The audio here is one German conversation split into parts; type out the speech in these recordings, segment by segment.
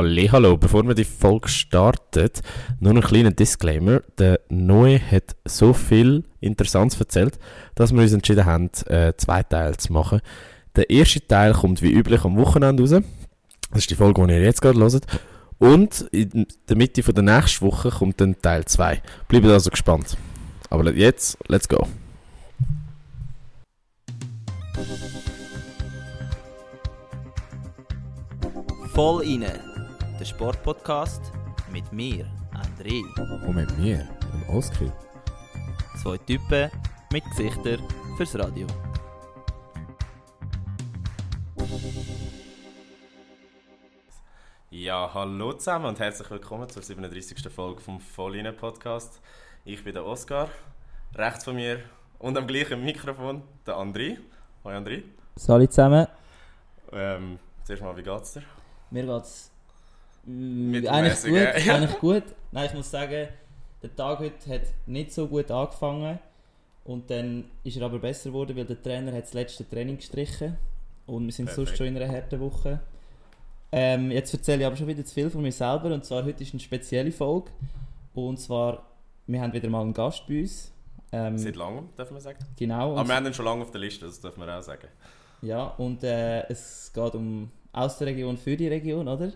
Hallo, bevor wir die Folge starten, nur ein kleiner Disclaimer. Der Noe hat so viel Interessantes erzählt, dass wir uns entschieden haben, äh, zwei Teile zu machen. Der erste Teil kommt wie üblich am Wochenende raus. Das ist die Folge, die ihr jetzt gerade hört. Und in der Mitte von der nächsten Woche kommt dann Teil 2. Bleibt also gespannt. Aber jetzt, let's go. Voll inne, der Sportpodcast mit mir, André. Und mit mir, dem Oskar. Zwei Typen mit Gesichtern fürs Radio. Ja, hallo zusammen und herzlich willkommen zur 37. Folge vom Volline Podcast. Ich bin der Oskar, rechts von mir und am gleichen Mikrofon der André. Hoi André. Salut zusammen. Ähm, zuerst mal, wie geht's dir? Mir geht's eigentlich Mittelmäßig, gut, ja. eigentlich gut. Nein, ich muss sagen, der Tag heute hat nicht so gut angefangen und dann ist er aber besser geworden, weil der Trainer hat das letzte Training gestrichen und wir sind sonst Perfekt. schon in einer harten Woche. Ähm, jetzt erzähle ich aber schon wieder zu viel von mir selber und zwar heute ist eine spezielle Folge und zwar wir haben wieder mal einen Gast bei uns. Ähm, Seit langem, dürfen wir sagen. genau. Aber und- wir haben ihn schon lange auf der Liste, das dürfen wir auch sagen. Ja, und äh, es geht um aus der Region für die Region, oder?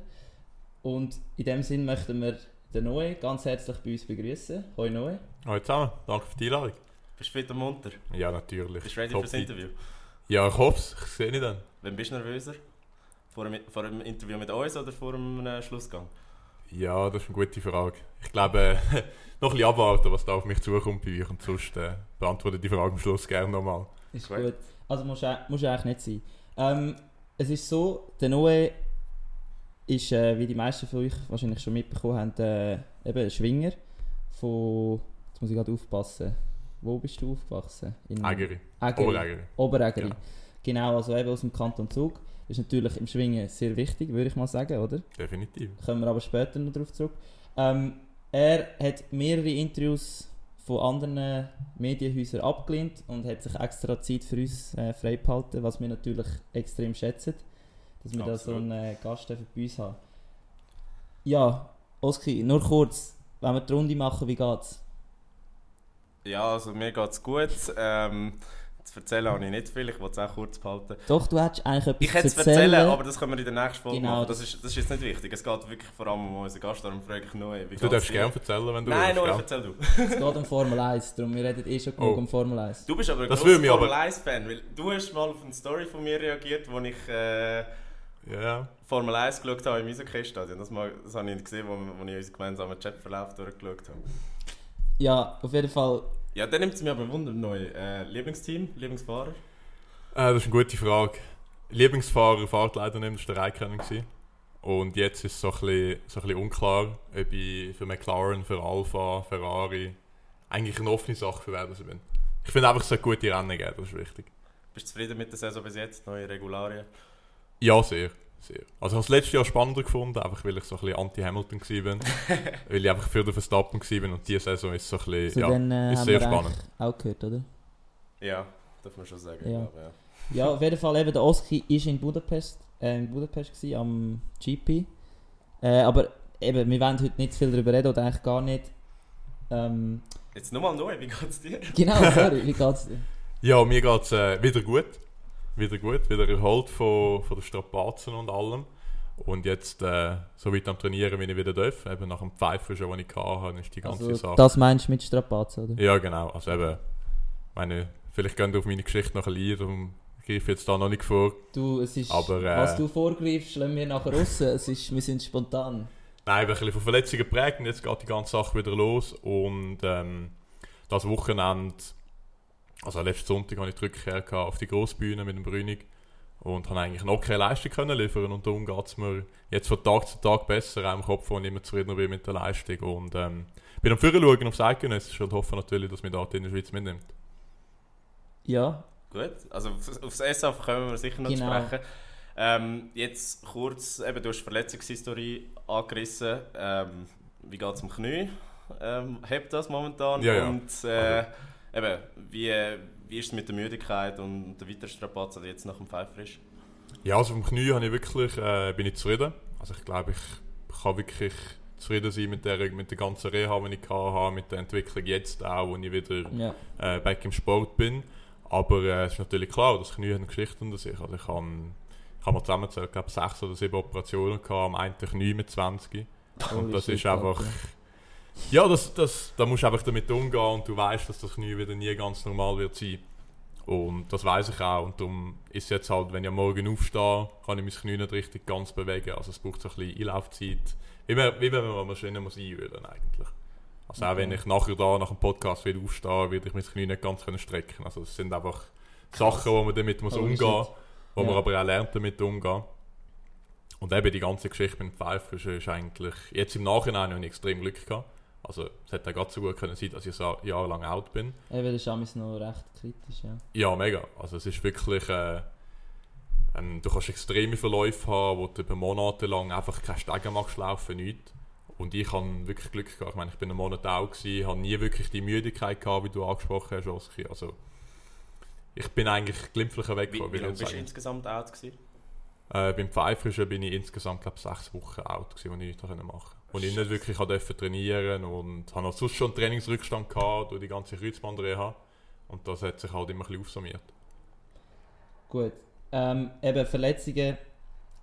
Und in dem Sinn möchten wir den Noe ganz herzlich bei uns begrüßen. Hoi Noe. Hallo zusammen, danke für die Einladung. Bist du fit und munter? Ja, natürlich. Bist du ready Top fürs. Interview? Ja, ich hoffe es. Ich sehe dich dann. Wann bist du nervöser? Vor einem, vor einem Interview mit uns oder vor einem äh, Schlussgang? Ja, das ist eine gute Frage. Ich glaube, äh, noch ein bisschen abwarten, was da auf mich zukommt bei euch. Und sonst äh, beantworte die Frage am Schluss gerne nochmal. Ist Gut. gut. Also muss muss ja eigentlich nicht sein. Ähm, es ist so, der Noe ist, äh, wie die meisten von euch wahrscheinlich schon mitbekommen haben, äh, eben ein Schwinger von, jetzt muss ich gerade aufpassen, wo bist du aufgewachsen? In Ägeri. Ägeri. Oberägeri. Oberägeri. Ja. Genau, also eben aus dem Kanton Zug. Ist natürlich im Schwingen sehr wichtig, würde ich mal sagen, oder? Definitiv. Kommen wir aber später noch darauf zurück. Ähm, er hat mehrere Interviews von anderen Medienhäusern abgelehnt und hat sich extra Zeit für uns äh, freigehalten, was wir natürlich extrem schätzen, dass wir da so Absolut. einen äh, Gast bei uns haben. Ja, Oski, nur kurz, wenn wir die Runde machen, wie geht's? Ja, also mir geht's gut. Ähm, zu erzählen habe ich nicht viel, ich wollte es auch kurz behalten. Doch, du hättest eigentlich etwas Ich hätte es erzählen. aber das können wir in der nächsten Folge Genau, machen. Das das- ist, das ist jetzt nicht wichtig. Es geht wirklich vor allem um unseren Gast, darum frage ich nur, wie Du darfst dir? gerne erzählen, wenn du Nein, nur willst. gell? erzähl du. Es geht um Formel 1, darum wir reden eh schon genug Oh. um Formel 1. Du bist aber ein Das grosser Formel 1-Fan, weil du hast mal auf eine Story von mir reagiert, wo ich äh, Ja, ja. Formel 1 geschaut habe im Eishockey-Stadion. Das, mal- das habe ich gesehen, wo, wo ich unseren gemeinsamen Chatverlauf durchgeschaut habe. Ja, auf jeden Fall Ja, dann nimmt es mir aber Wunder neu. Äh, Lieblingsteam, Lieblingsfahrer? Äh, das ist eine gute Frage. Lieblingsfahrer fahrt leider nicht, das war der Raikkonen. gewesen. Und jetzt ist es so ein, bisschen, so ein bisschen unklar, ob ich für McLaren, für Alfa, Ferrari eigentlich eine offene Sache für wer das ich bin. Ich finde einfach, es soll gute Rennen geben, das ist wichtig. Bist du zufrieden mit der Saison bis jetzt? Neue Regularien? Ja, sehr. sehr. Also ich habe es letztes Jahr spannender gefunden, einfach weil ich so ein bisschen anti-Hamilton war. weil ich einfach für den Verstappen war und diese Saison ist so ein bisschen, zu ja, denen äh, ist sehr spannend. auch gehört, oder? Ja, darf man schon sagen. Ja. glaube, ja. Ja, auf jeden Fall eben, der Oski war in Budapest, äh, in Budapest gewesen, am GP. Äh, aber eben, wir wollen heute nicht viel darüber reden, oder eigentlich gar nicht. Ähm, Jetzt nochmal neu, wie geht's dir? genau, sorry, wie geht's dir? Ja, mir geht es äh, wieder gut. Wieder gut, wieder erholt von, von den Strapazen und allem. Und jetzt äh, so weit am Trainieren, wie ich wieder darf. Eben nach dem Pfeifen schon, den ich hatte, ist die ganze Also, Sache. das meinst du mit Strapazen, oder? Ja, genau. Also eben, meine, vielleicht gehen auf meine Geschichte noch ein Lied ich greife jetzt da noch nicht vor. Du, es ist, Aber, äh, was du vorgreifst, lassen wir nachher raus. Es ist, wir sind spontan. Nein, ich bin ein bisschen von Verletzungen geprägt und jetzt geht die ganze Sache wieder los. Und ähm, das Wochenende, also letzten Sonntag, hatte ich die Rückkehr auf die Grossbühne mit dem Brünig und habe eigentlich noch keine Leistung können liefern und darum geht es mir jetzt von Tag zu Tag besser, auch im Kopf, wo ich immer zufriedener bin mit der Leistung und ähm, bin am Führer schauen aufs Eidgenössische und hoffe natürlich, dass mich da in der Schweiz mitnimmt. Ja, Gut, also auf- aufs SF kommen wir sicher noch Genau. sprechen. Ähm, jetzt kurz, eben, du hast die Verletzungshistorie angerissen. Ähm, wie geht es dem Knie? Ähm, hebt das momentan? Ja, ja. Und äh, eben, wie, wie ist es mit der Müdigkeit und der weiteren Strapazen, die jetzt nach dem Pfeifer ist? Ja, also vom Knie habe ich wirklich, äh, bin ich zufrieden. Also ich glaube, ich kann wirklich zufrieden sein mit der, mit der ganzen Reha, die ich hatte, mit der Entwicklung jetzt auch, wo ich wieder Ja. äh, back im Sport bin. Aber äh, es ist natürlich klar, das Knie hat eine Geschichte unter sich. Also ich habe ich habe mal zusammengezählt, ich glaube sechs oder sieben Operationen gehabt, am einen Knie mit 20. Und das ist einfach... Ja, das, das, da musst du einfach damit umgehen und du weißt, dass das Knie wieder nie ganz normal wird sein. Und das weiß ich auch. Und darum ist jetzt halt, wenn ich am Morgen aufstehe, kann ich mein Knie nicht richtig ganz bewegen. Also es braucht so ein bisschen Einlaufzeit. Wie, man, wie wenn man Maschine muss einwühlen eigentlich. Also auch wenn ich nachher da nach dem Podcast wieder aufstehe, werde ich mein Knie nicht ganz können strecken. Also es sind einfach Sachen, wo man damit muss Holy umgehen shit. wo Ja. man aber auch lernt, damit umzugehen. Und eben die ganze Geschichte mit dem Pfeifen ist, ist eigentlich, jetzt im Nachhinein habe ich extrem Glück gehabt. Also es hätte auch gerade so gut können sein, dass ich so jahrelang out bin. Eben, das ist noch recht kritisch, ja. Ja, mega. Also es ist wirklich, äh, ähm, du kannst extreme Verläufe haben, wo du über Monate lang einfach keine Stege magst laufen, nichts. Und ich habe wirklich Glück gehabt. Ich meine, ich bin einen Monat out gewesen, habe nie wirklich die Müdigkeit gehabt, wie du angesprochen hast, Oski. Also ich bin eigentlich glimpflicher weg, Wie, wie lange bist du insgesamt out gewesen? Äh, beim Pfeiferischen bin ich insgesamt glaub, sechs Wochen out, gewesen, wo ich nichts machen konnte. Und ich nicht wirklich durfte trainieren und habe auch sonst schon einen Trainingsrückstand gehabt durch die ganze Kreuzbandreha. Und das hat sich halt immer ein bisschen aufsummiert. Gut. Ähm, eben, Verletzungen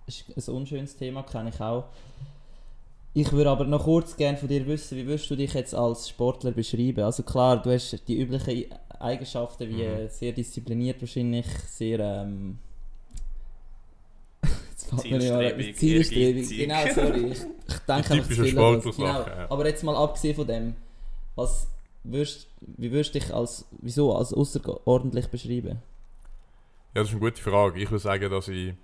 ist ein unschönes Thema, kenne ich auch. Ich würde aber noch kurz gerne von dir wissen, wie würdest du dich jetzt als Sportler beschreiben? Also klar, du hast die üblichen Eigenschaften wie Mhm. sehr diszipliniert wahrscheinlich, sehr ähm, jetzt fällt mir nicht mal- Zielstrebig, zielstrebig. Genau, sorry. Ich, ich denke einfach viel an das. Genau. Aber jetzt mal abgesehen von dem, was würdest, wie würdest du dich als, wieso, als außerordentlich beschreiben? Ja, das ist eine gute Frage. Ich würde sagen, dass ich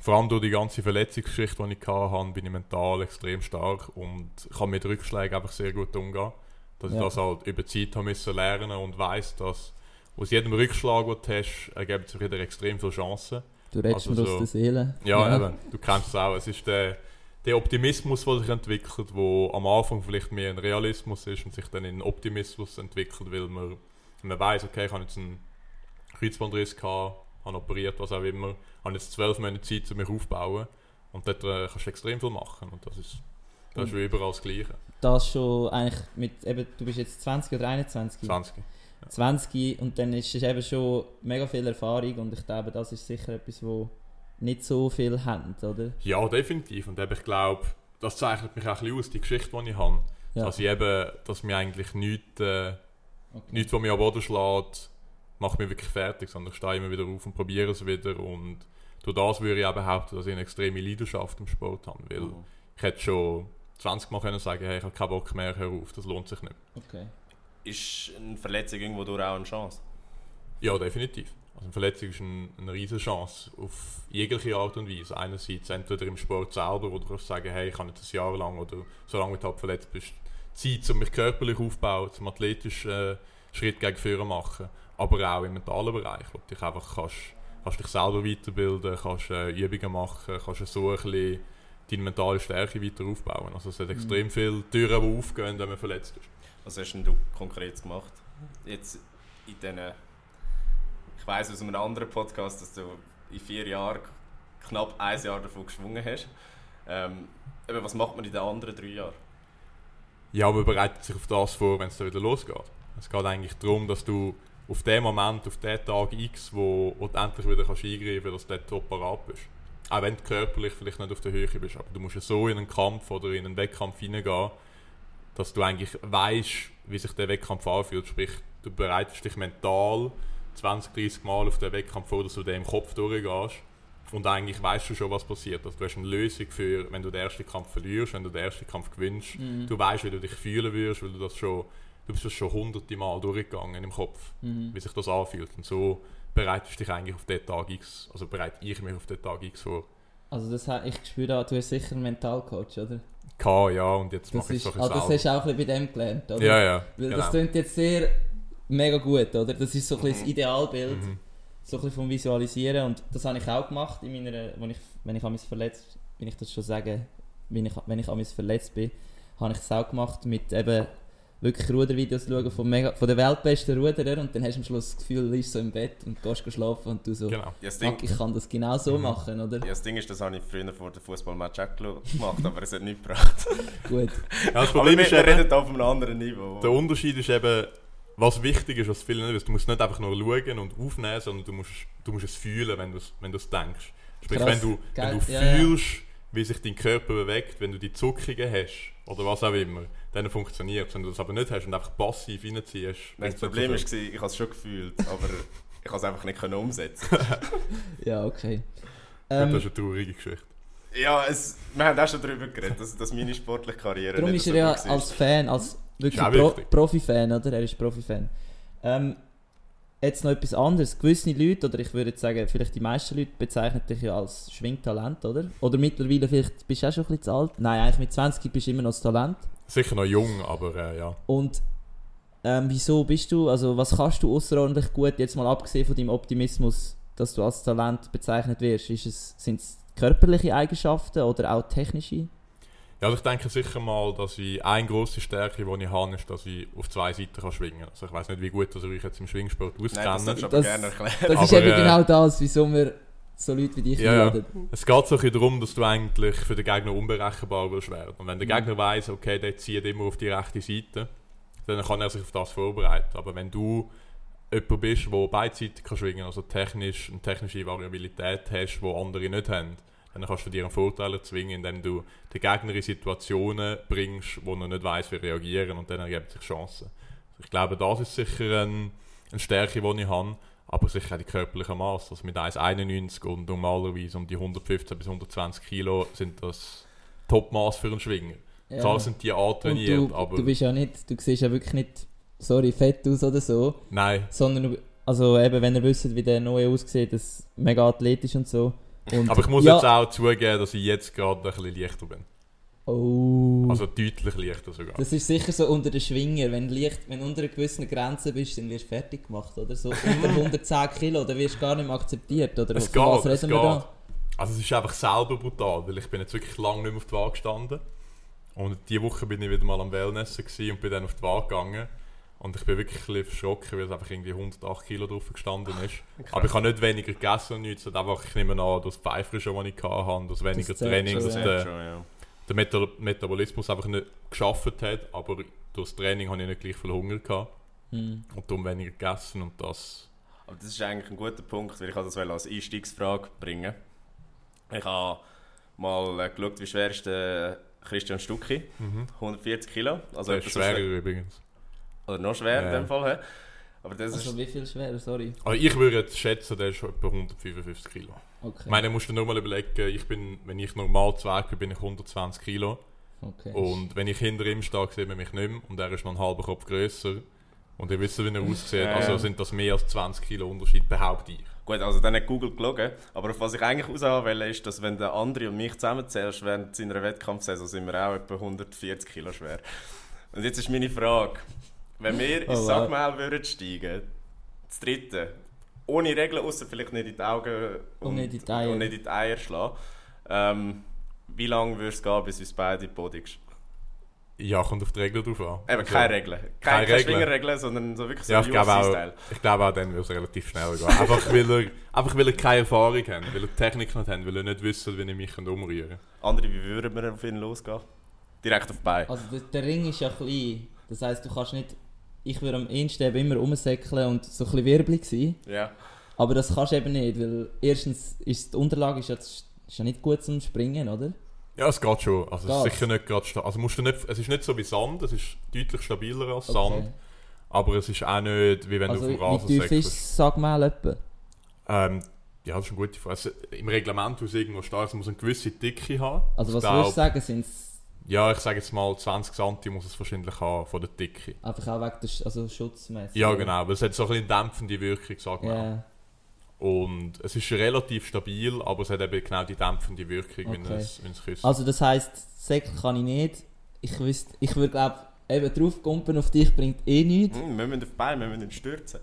vor allem durch die ganze Verletzungsgeschichte, die ich hatte, bin ich mental extrem stark und kann mit Rückschlägen einfach sehr gut umgehen. Dass ich Ja. das halt über die Zeit habe müssen lernen und weiß, dass aus jedem Rückschlag, den du hast, ergeben sich wieder extrem viele Chancen. Du redest Also mir so- aus der Seele. Ja, eben. Du kennst es auch. Es ist der, der Optimismus, der sich entwickelt, wo am Anfang vielleicht mehr ein Realismus ist und sich dann in Optimismus entwickelt, weil man, man weiß, okay, ich habe jetzt einen Kreuzbandriss gehabt, habe operiert, was auch immer, habe jetzt zwölf Monate Zeit, um mich aufzubauen und dort äh, kannst du extrem viel machen und das ist, das ist überall das Gleiche. Das schon eigentlich mit, eben, du bist jetzt 20 oder 21? 20. 20 und dann ist es eben schon mega viel Erfahrung und ich glaube, das ist sicher etwas, wo nicht so viel haben, oder? Ja, definitiv. Und eben, ich glaube, das zeichnet mich auch ein bisschen aus, die Geschichte, die ich habe. Ja. Dass ich eben, dass mir eigentlich nichts... Äh, Okay. nichts, was mich am Boden schlägt, macht mich wirklich fertig, sondern ich stehe immer wieder auf und probiere es wieder. Und durch das würde ich auch behaupten, dass ich eine extreme Leidenschaft im Sport habe. Weil Mhm. ich hätte schon 20 Mal können sagen, hey, ich habe keinen Bock mehr, hör auf, das lohnt sich nicht. Okay. Ist eine Verletzung irgendwo durch auch eine Chance? Ja, definitiv. Also eine Verletzung ist ein, eine riesige Chance auf jegliche Art und Weise. Einerseits entweder im Sport selber, wo du kannst sagen, hey, ich kann jetzt ein Jahr lang oder solange du halt verletzt bist, Zeit, um mich körperlich aufzubauen, zum athletischen äh, Schritt gegen vorne machen. Aber auch im mentalen Bereich, wo du dich einfach kannst, kannst dich selber weiterbilden, kannst äh, Übungen machen, kannst so ein bisschen deine mentale Stärke weiter aufbauen. Also es hat extrem viele Türen, die aufgehen, wenn man verletzt ist. Was hast denn du konkret gemacht? Jetzt in diesen. Ich weiss aus einem anderen Podcast, dass du in vier Jahren knapp ein Jahr davon geschwungen hast. Ähm, eben, was macht man in den anderen drei Jahren? Ja, man bereitet sich auf das vor, wenn es dann wieder losgeht. Es geht eigentlich darum, dass du auf den Moment, auf den Tag X, wo, wo du endlich wieder kannst eingreifen kannst, dass du dort parat bist. Auch wenn du körperlich vielleicht nicht auf der Höhe bist, aber du musst ja so in einen Kampf oder in einen Wettkampf hineingehen, dass du eigentlich weißt, wie sich der Wettkampf anfühlt. Sprich, du bereitest dich mental 20, 30 Mal auf den Wettkampf vor, dass du den im Kopf durchgehst. Und eigentlich weißt du schon, was passiert. Also du hast eine Lösung für, wenn du den ersten Kampf verlierst, wenn du den ersten Kampf gewinnst. Mhm. Du weißt, wie du dich fühlen wirst, weil du das schon, du bist das schon hunderte Mal durchgegangen im Kopf, Mhm. wie sich das anfühlt. Und so bereitest du dich eigentlich auf den Tag X, also bereite ich mich auf den Tag X vor. Also das, ich spüre du hast sicher einen Mentalcoach, oder? K, ja, und jetzt Das, mache ich es doch ah, das hast du auch ein bisschen bei dem gelernt, oder? Ja, ja, Weil genau. das klingt jetzt sehr mega gut, oder? Das ist so ein bisschen das Mhm. Idealbild, Mhm. so ein bisschen vom Visualisieren und das habe ich auch gemacht, in meiner, wenn ich, wenn ich mich verletzt, wenn ich das schon sage, wenn ich, wenn ich mich verletzt bin, habe ich es auch gemacht mit eben wirklich Rudervideos schauen von, mega, von den weltbesten Ruderern und dann hast du am Schluss das Gefühl, du liegst so im Bett und gehst schlafen und du so, Genau. Ja, Ding, fuck, ich kann das genau so Mhm. machen, oder? ja, das Ding ist, das habe ich früher vor dem Fußballmatch auch gemacht, aber es hat nichts gebracht. Gut. Ja, das Problem ist wir reden auf einem anderen Niveau. der Unterschied ist eben, was wichtig ist, was viele nicht wissen. Du musst nicht einfach nur schauen und aufnehmen, sondern du musst, du musst es fühlen, wenn du es wenn du es denkst. Sprich, Krass. wenn du, wenn du Ja, ja. fühlst, wie sich dein Körper bewegt, wenn du die Zuckungen hast oder was auch immer, dann funktioniert es. Wenn du das aber nicht hast und einfach passiv reinziehst, Nein, das Problem war, ich habe es schon gefühlt, aber ich habe es einfach nicht können umsetzen. Ja, okay. viel. das Ähm, ist eine traurige Geschichte. ja, es, wir haben auch schon darüber geredet, dass, dass meine sportliche Karriere darum nicht ist er so ja war. als Fan, als wirklich Pro. Profi-Fan, oder? Er ist Profi-Fan. Ähm, jetzt noch etwas anderes. Gewisse Leute, oder ich würde jetzt sagen, vielleicht die meisten Leute bezeichnen dich ja als Schwingtalent, oder? Oder mittlerweile vielleicht bist du auch schon ein bisschen zu alt. Nein, eigentlich mit 20 bist du immer noch das Talent. Sicher noch jung, aber äh, ja. Und ähm, wieso bist du, also was kannst du außerordentlich gut, jetzt mal abgesehen von deinem Optimismus, dass du als Talent bezeichnet wirst? Ist es, sind es körperliche Eigenschaften oder auch technische? Ja, also ich denke sicher mal, dass ich eine grosse Stärke, die ich habe, ist, dass ich auf zwei Seiten kann schwingen kann. Also ich weiß nicht, wie gut dass euch jetzt im Schwingsport Nein, das aber Das- gerne erklären. Das ist Aber, eben äh, genau das, wieso wir so Leute wie dich Ja, ja. Es geht so ein darum, dass du eigentlich für den Gegner unberechenbar willst werden. Und wenn der Mhm. Gegner weiß, okay, der zieht immer auf die rechte Seite, dann kann er sich auf das vorbereiten. Aber wenn du jemand bist, der beidseitig kann schwingen also technisch, eine technische Variabilität hast, die andere nicht haben, dann kannst du dir einen Vorteil erzwingen, indem du den Gegner in Situationen bringst, wo er nicht weiß, wie reagieren und dann ergeben sich Chancen. Also ich glaube, das ist sicher ein, eine Stärke, die ich habe, aber sicher auch die körperliche Maß. Also mit 1,91 und normalerweise um die 115 bis 120 Kilo sind das Topmaß für einen Schwinger. Ja. Klar sind die Und antrainiert, du, aber du bist ja nicht, du siehst ja wirklich nicht, sorry, fett aus oder so, nein, sondern also eben, wenn ihr wisst, wie der neue aussieht, das ist mega athletisch und so. Und aber ich muss ja, jetzt auch zugeben, dass ich jetzt gerade ein bisschen leichter bin. Oh. Also deutlich leichter sogar. Das ist sicher so unter den Schwinger. Wenn du leicht, wenn du unter einer gewissen Grenze bist, dann wirst du fertig gemacht, oder? So unter 110 Kilo, dann wirst du gar nicht mehr akzeptiert, oder? Es was geht, es reden wir geht. da? Also es ist einfach selber brutal, weil ich bin jetzt wirklich lange nicht mehr auf die Waage gestanden. Und diese Woche bin ich wieder mal am Wellnessen und bin dann auf die Waage gegangen. Und ich bin wirklich ein bisschen verschrocken, weil es einfach irgendwie 108 Kilo drauf gestanden ist. Aber ich habe nicht weniger gegessen und nichts, sondern einfach, ich nehme an, das Pfeifrische, das ich hatte, das weniger zählt Training, schon, ja. der, schon, ja. Der Meta Metabolismus einfach nicht geschafft hat. Aber durch das Training habe ich nicht gleich viel Hunger gehabt Hm. und darum weniger gegessen und das... Aber das ist eigentlich ein guter Punkt, weil ich das als Einstiegsfrage bringen Ich habe mal äh, geschaut, wie schwer ist der Christian Stucki. Mhm. 140 Kilo. Also Das ist etwa so schwerer schwer- übrigens. Oder noch schwerer Ja. in dem Fall. Aber das Also ist... wie viel schwerer, sorry. Aber ich würde jetzt schätzen, der ist etwa 155 Kilo. Okay. Ich meine, musst du nur mal überlegen, ich bin, wenn ich normal zu Weg bin, bin ich 120 Kilo. okay. Und wenn ich hinter ihm stehe, sieht man mich nicht mehr. Und er ist noch einen halben Kopf grösser. Und ihr wisst, wie er aussieht. Ja, Also sind das mehr als 20 Kilo Unterschied, behaupte ich. Gut, also dann hat Google gelogen. Aber auf was ich eigentlich raus will, ist, dass wenn der andere und mich zusammenzählst, während seiner Wettkampfsaison sind wir auch etwa 140 Kilo schwer. Und jetzt ist meine Frage, wenn wir ins Oh, wow. Sackmehl würden steigen, das dritte, ohne Regeln, außer vielleicht nicht in die Augen Und nicht in die Eier. und nicht in die Eier schlagen, ähm, wie lange würde es gehen, bis uns beide in die Body gehen? Ja, kommt auf die Regeln drauf an. Eben, Also, keine Regeln. Keine, Keine keine Regeln. Schwingerregeln, sondern so wirklich so Ja, ich glaube auch, UFC-Style. ich glaube auch dann wird es relativ schnell gehen. Einfach weil, er, einfach weil er keine Erfahrung hat, weil er Technik nicht hat, weil er nicht wissen, wie ich mich umrühren kann. Andere, wie würden wir auf ihn losgehen? Direkt auf die Beine. Also der, der Ring ist ja klein. Das heisst, du kannst nicht... Ich würde am ehesten eben immer rumsäckeln und so ein bisschen wirbelig sein. Ja. Aber das kannst du eben nicht, weil erstens ist die Unterlage ist ja, ist ja nicht gut zum Springen, oder? Ja, es geht schon. Also es ist sicher nicht gerade Also musst du nicht, es ist nicht so wie Sand, es ist deutlich stabiler als Okay. Sand. Aber es ist auch nicht, wie wenn also du auf dem Rasen wie tief säckelst. ist Sagmehl etwa? Ähm, ja, das ist eine gute Frage. Also, Im Reglement, wo es irgendwo steht, es muss eine gewisse Dicke haben. Also was glaub- würdest du sagen, sind es Ja, ich sage jetzt mal 20 cm muss es wahrscheinlich haben von der Dicke. einfach auch wegen der Sch also schutzmäßig? Ja, genau, weil es hat so ein bisschen eine dämpfende Wirkung, sag mal. Ja, Und es ist relativ stabil, aber es hat eben genau die dämpfende Wirkung, wenn Okay. es, wenn es küsst. also das heisst, Säckel kann ich nicht. Ich wüsste, ich würde glaube eben draufkumpen auf dich bringt eh nichts. Hm, wir müssen auf die Beine, wir müssen ihn stürzen.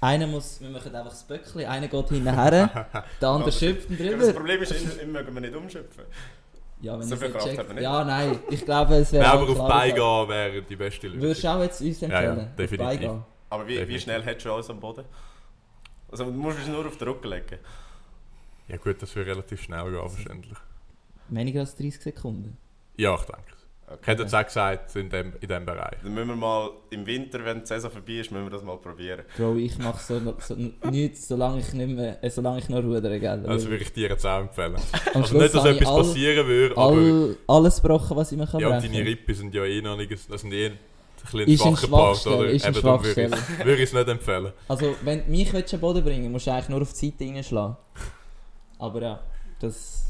Einer muss, wir machen einfach das Böckchen, einer geht hinten her, der andere schöpft ihn Ja, aber das drüber. Problem ist, immer, immer mögen wir nicht umschöpfen. Ja, wenn So ich viel Kraft hat er nicht. Ja, nein, ich glaube, es wäre. Auch aber auf klar Bein gesagt. gehen wäre die beste Lösung. Würdest du auch jetzt uns ja, empfehlen? auf definitiv. Bein gehen? Aber wie, wie Definitiv. schnell hättest du alles am Boden? Also du musst es nur auf den Rücken legen. Ja gut, das würde relativ schnell gehen, wahrscheinlich. Weniger als 30 Sekunden. Ja, ich denke. Ich Okay. hätte jetzt auch gesagt, in dem, in dem Bereich. Dann müssen wir mal im Winter, wenn die Saison vorbei ist, müssen wir das mal probieren. Bro, ich mache so, so nichts, solange ich nicht mehr, äh, solange ich noch rudere, gell? Das würde ich dir jetzt auch empfehlen. Am Also nicht, dass etwas all, passieren würde, aber... all, alles gebrochen, was ich mir kann Ja, und brechen. deine Rippen sind ja eh noch nicht... Das sind eh ein bisschen schwacher Part, oder? ist Eben, darum würde ich würde ich es nicht empfehlen. Also, wenn du mich willst, am Boden bringen musst du eigentlich nur auf die Seite reinschlagen. Aber ja, das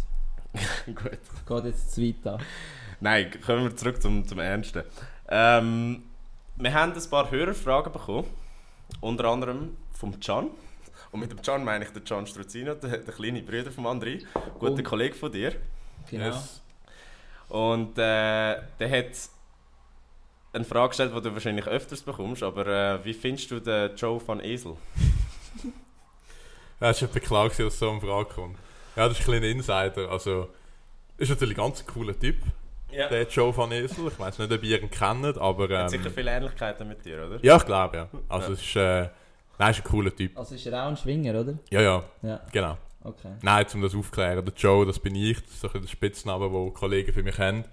Gut. geht jetzt zu weit an. Nein, kommen wir zurück zum, zum Ernsten. Ähm, wir haben ein paar Hörerfragen bekommen. Unter anderem vom Can. Und mit dem Can meine ich den Can Struzino, der, der kleine Bruder von André, guter Oh. Kollege von dir. Genau. Yes. Und äh, der hat eine Frage gestellt, die du wahrscheinlich öfters bekommst, aber äh, wie findest du den Joe van Esel? Ja, es war klar, dass so eine Frage kommt. Ja, das ist ein kleiner Insider. Also, ist natürlich ein ganz cooler Typ, Ja. der Joe van Esel. Ich weiß nicht, ob ihr ihn kennt, aber... Hat Ähm, sicher viele Ähnlichkeiten mit dir, oder? ja, ich glaube, ja. Also, Ja. es ist... Äh, nein, ist ein cooler Typ. Also ist er auch ein Schwinger, oder? Ja, ja, Ja, genau. okay. Nein, um das aufzuklären. Der Joe, das bin ich. Das ist so ein der Spitzname, den Kollegen für mich haben.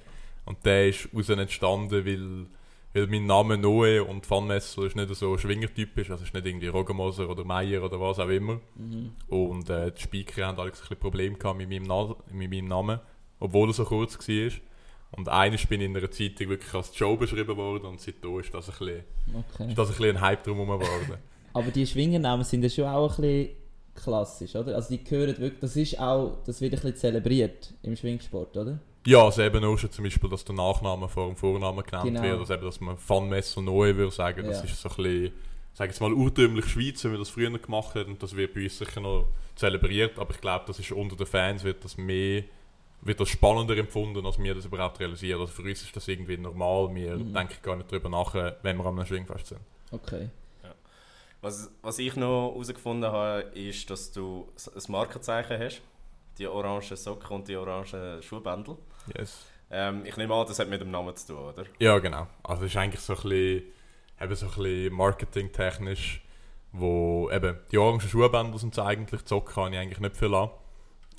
Und der ist aus entstanden, weil, weil mein Name Noe und Van Messel ist nicht so schwingertypisch. Also ist nicht irgendwie Rogemoser oder Meier oder was auch immer. Mhm. Und äh, die Speaker haben alle ein bisschen Probleme gehabt mit meinem, Na mit meinem Namen, obwohl er so kurz war. Und eines bin ich in einer Zeitung wirklich als Joe beschrieben worden und seitdem ist das ein bisschen, okay. ist das ein, bisschen ein Hype drumherum geworden. Aber die Schwingernamen sind ja schon auch ein bisschen klassisch, oder? Also die gehören wirklich, das ist auch, das wird ein bisschen zelebriert im Schwingsport, oder? ja, also eben auch schon zum Beispiel, dass der Nachname vor dem Vornamen genannt Genau. wird, also eben, dass man Van Messel Noe würde sagen, das Ja. ist so ein bisschen, sage jetzt mal, urtümlich Schweiz, wie wir das früher gemacht haben und das wird bei uns sicher noch zelebriert, aber ich glaube, das ist unter den Fans wird das mehr, wird das spannender empfunden, als wir das überhaupt realisieren. Also für uns ist das irgendwie normal, wir Mhm. denken gar nicht drüber nach, äh, wenn wir am Schwingfest sind. Okay. Was, was ich noch herausgefunden habe, ist, dass du ein Markenzeichen hast. Die orangen Socken und die orangen Schuhbändel. Yes. Ähm, ich nehme an, das hat mit dem Namen zu tun, oder? Ja, genau. Also es ist eigentlich so ein bisschen, eben so ein bisschen marketingtechnisch, wo eben die orangen Schuhbänder sind es eigentlich, die Socken kann ich eigentlich nicht viel an.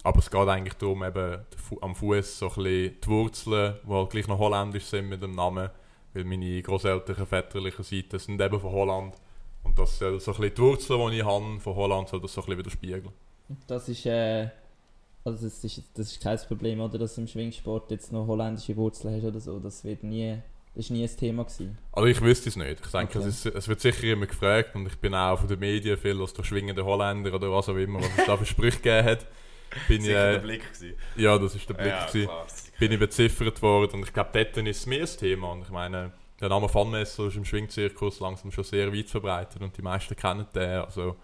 Aber es geht eigentlich darum, eben am Fuß so ein bisschen die Wurzeln, die halt gleich noch holländisch sind mit dem Namen, weil meine großeltern väterlichen Seite sind eben von Holland. Und das soll so ein bisschen die Wurzeln, die ich habe von Holland, soll das so ein bisschen widerspiegeln. Das ist, äh, also das ist, das ist kein Problem, oder? Dass du im Schwingsport jetzt noch holländische Wurzeln hast oder so. Das wird nie, das ist nie ein Thema gewesen. Also ich wüsste es nicht. Ich denke, Okay. es, ist, es wird sicher immer gefragt und ich bin auch von den Medien viel als der schwingende Holländer oder was auch immer, was es da für Sprüche gegeben hat. Bin ich, Sicher der äh, Blick gewesen. ja, das ist der Blick. Ja, gewesen. klar. bin ich beziffert worden und ich glaube, dort ist es mehr ein Thema. Und ich meine, der Name Funmesser ist im Schwingzirkus langsam schon sehr weit verbreitet und die meisten kennen den. Also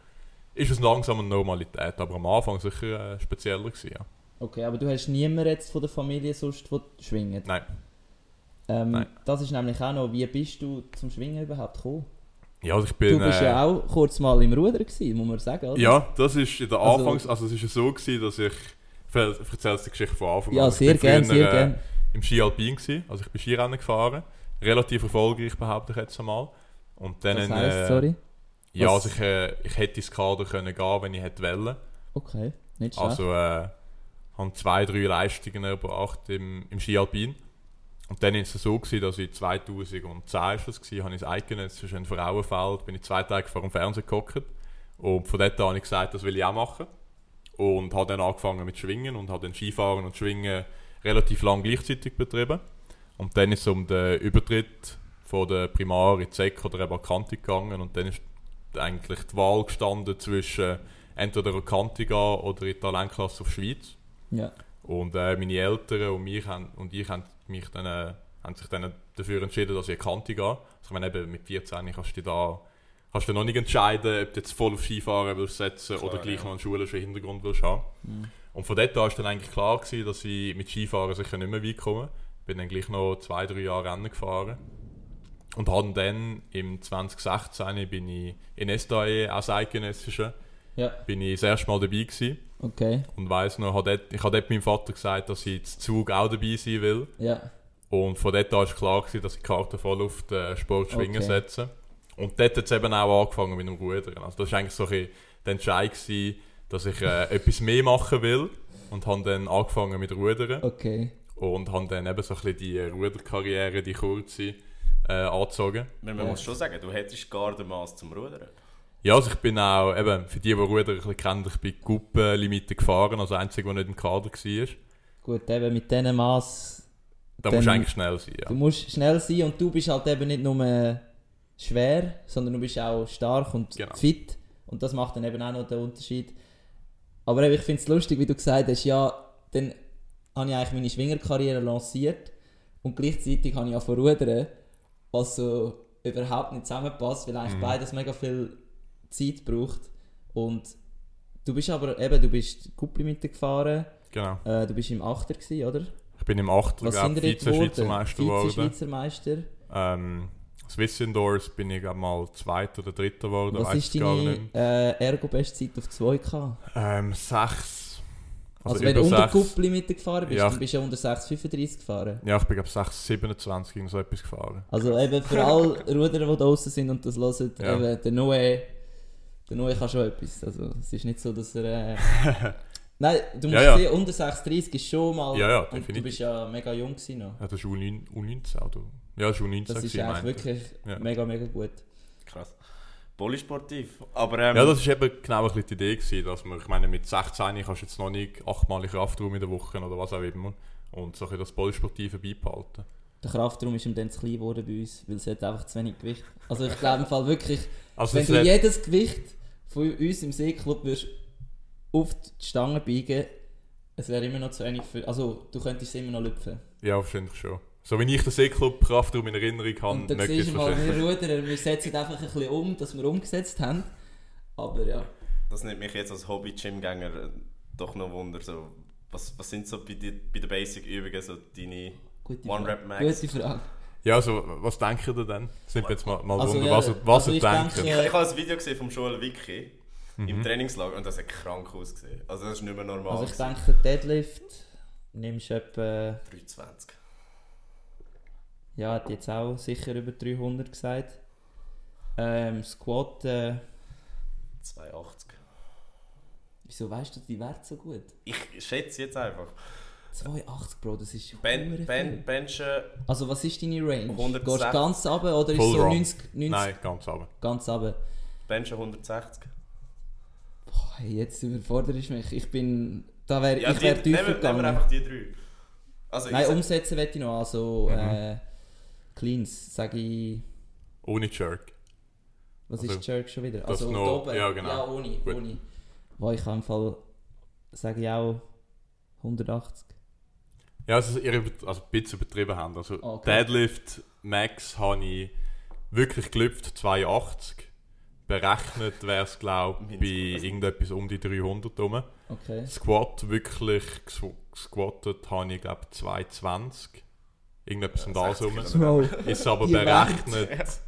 ist es langsam eine Normalität, aber am Anfang sicher äh, spezieller gewesen, ja. Okay, aber du hast niemanden jetzt von der Familie sonst, der schwingt? Nein. Ähm, Nein. Das ist nämlich auch noch, wie bist du zum Schwingen überhaupt gekommen? Ja, also ich bin... du bist äh, ja auch kurz mal im Ruder gewesen, muss man sagen, oder? Ja, das ist in der Also- Anfangs... Also es ist ja so gewesen, dass ich... Ich erzähle die Geschichte von Anfang Ja, an. Ich sehr bin gern, früher, sehr äh, gern. im Ski Alpin gewesen. Also ich bin Skirennen gefahren. Relativ erfolgreich, behaupte ich jetzt einmal. Und dann... Das heisst, äh, sorry? Ja, Was- also ich, äh, ich hätte ins Kader können gehen, wenn ich hätte wollen. Okay, nicht schlecht. Also äh, haben zwei, drei Leistungen erbracht im, im Ski Alpin. Und dann war es so, gewesen, dass ich 2010 ist das gewesen, habe ich das Eidgenössisch in Frauenfeld, bin ich zwei Tage vor dem Fernsehen gehockt. Und von dort an habe ich gesagt, das will ich auch machen. Und habe dann angefangen mit Schwingen und habe dann Skifahren und Schwingen relativ lang gleichzeitig betrieben. Und dann ist es um den Übertritt von der Primar in die Sek oder eben Kanti gegangen. Und dann ist eigentlich die Wahl gestanden zwischen entweder eine Kanti gehen oder in die Talentklasse auf Schweiz. ja. Und äh, meine Eltern und, mich haben, und ich haben, mich dann, äh, haben sich dann dafür entschieden, dass ich in Kante gehe. Also ich meine, eben mit 14 kannst du da kannst du noch nicht entscheiden, ob du jetzt voll auf Skifahren willst setzen Klar, oder gleich ja. noch einen schulischen Hintergrund willst haben. Mhm. Und von dort an war dann eigentlich klar, gewesen, dass ich mit Skifahren sicher nicht mehr weit komme. Bin dann gleich noch zwei, drei Jahre Rennen gefahren. Und habe dann im 2016 bin ich in SDAE, auch das eidgenössische, Ja, bin ich das erste Mal dabei gewesen. okay. Und weiss noch, ich habe dort meinem Vater gesagt, dass ich zu Zug auch dabei sein will. Ja, Und von dort an war klar, gewesen, dass ich die Karte voll auf den Sportschwingen Okay. setze. Und dort hat es eben auch angefangen mit dem Rudern. Also das war eigentlich so ein bisschen der Entscheid, gewesen, dass ich äh, etwas mehr machen will. Und habe dann angefangen mit Rudern. okay. Und habe dann eben so ein bisschen die Ruderkarriere, die kurze, äh, angezogen. Man Ja. muss schon sagen, du hättest gar den Maß zum Rudern. Ja, also ich bin auch, eben, für die, die Rudern ein bisschen kennen, ich bin Gruppenlimite gefahren, also der Einzige, der nicht im Kader war. Gut, eben mit diesem Maß. Da musst du eigentlich schnell sein, ja. Du musst schnell sein und du bist halt eben nicht nur schwer, sondern du bist auch stark und Genau. fit. Und das macht dann eben auch noch den Unterschied. Aber eben, ich finde es lustig, wie du gesagt hast, ja, dann habe ich eigentlich meine Schwingerkarriere lanciert und gleichzeitig habe ich auch rudern, was so überhaupt nicht zusammenpasst, weil eigentlich Mhm. beides mega viel Zeit braucht. Und du bist aber eben, du bist Kupplimite gefahren, Genau. äh, du bist im Achter gewesen, oder? Ich bin im 8. Was glaube dort Vize-Schweizer geworden? Meister geworden. Vize-Schweizer Meister. Ähm, Swiss Indoors bin ich mal Zweiter oder Dritter geworden, Was ist ich deine äh, Ergo-Bestzeit auf 2K? Ähm, 6. Also, wenn du unter sechs. Kupplimite gefahren bist, Ja. dann bist du ja unter 6,35 gefahren. Ja, ich bin glaube 6, 27 irgend so etwas gefahren. Also eben für alle Ruderer, die draußen sind und das hören, Ja. eben, der Noe, der Noe kann schon etwas. Also es ist nicht so, dass er... Äh... Nein, du musst Ja, ja. sehen, unter 6,30 ist schon mal... Ja, ja, und du definitiv. bist ja mega jung gewesen noch. Ja, das ist U9, U19 oder? Ja, das ist U19 Das ist eigentlich wirklich Ja. mega, mega gut. Krass. Polysportiv. Aber ähm, Ja, das war eben genau ein bisschen die Idee, gewesen, dass man, ich meine, mit 16 kannst du jetzt noch nicht achtmal in Kraftraum in der Woche oder was auch immer. Und so ein bisschen das Polysportive beibehalten. Der Kraftraum ist ihm dann zu klein geworden bei uns, weil es hat einfach zu wenig Gewicht. Also ich glaube im Fall wirklich... Also Wenn du hat- jedes Gewicht von uns im Seeclub würdest auf die Stange biegen, es wäre immer noch zu wenig für. Also du könntest es immer noch lüpfen. Ja, wahrscheinlich schon. So wie ich den Seeclub Kraftraum in Erinnerung habe, Und dann siehst es du mal, wir Ruderer, wir setzen einfach ein bisschen um, dass wir umgesetzt haben. Aber ja. das nimmt mich jetzt als Hobby-Gym-Gänger äh, doch noch Wunder. So, was, was sind so bei, die, bei den Basic-Übungen so deine Gute One Frage. Rep Max? Gute Frage. Ja, also, was denkt ihr denn? Sind wir jetzt mal, mal Also, wunder, ja, was, was also ihr ich denkt. denke- Ich, ich habe ein Video gesehen vom Joel Wiki Mhm. im Trainingslager und das hat krank ausgesehen. Also das ist nicht mehr normal. Also ich gewesen. denke, Deadlift nimmst du etwa, 320. ja, hat jetzt auch sicher über 300 gesagt. Ähm, Squat, äh, 280. wieso weißt du die Werte so gut? Ich schätze jetzt einfach. 280, Bro, das ist Ben, ben. Benchen Also was ist deine Range? 160. Gehst du ganz runter oder ist Full so Run. 90, 90 Nein, ganz aber. ganz runter? Benchen 160. Boah, jetzt überforderst du mich. Ich bin... Da wär, Ja, ich wäre nehmen, tiefer nehmen wir gegangen. einfach die drei. Also Nein, ich sag- umsetzen will ich noch. Also Mhm. äh, Cleans, sage ich... Ohne Jerk. Was Also, ist Jerk schon wieder? Also noch- oben. ja, genau. Ja, ohne. Gut. ohne. Wo ich im Fall... Sage ich auch 180. Ja, also, ihr über- also ein bisschen übertrieben habt. Also, Okay. Deadlift Max habe ich wirklich gelüpft, 82. Berechnet wäre es, glaube ich, bei irgendetwas um die 300 rum. Okay. Squat wirklich gesquattet habe ich, glaube ich, 220. Irgendetwas um das 60 rum. Kilometer. Ist aber berechnet,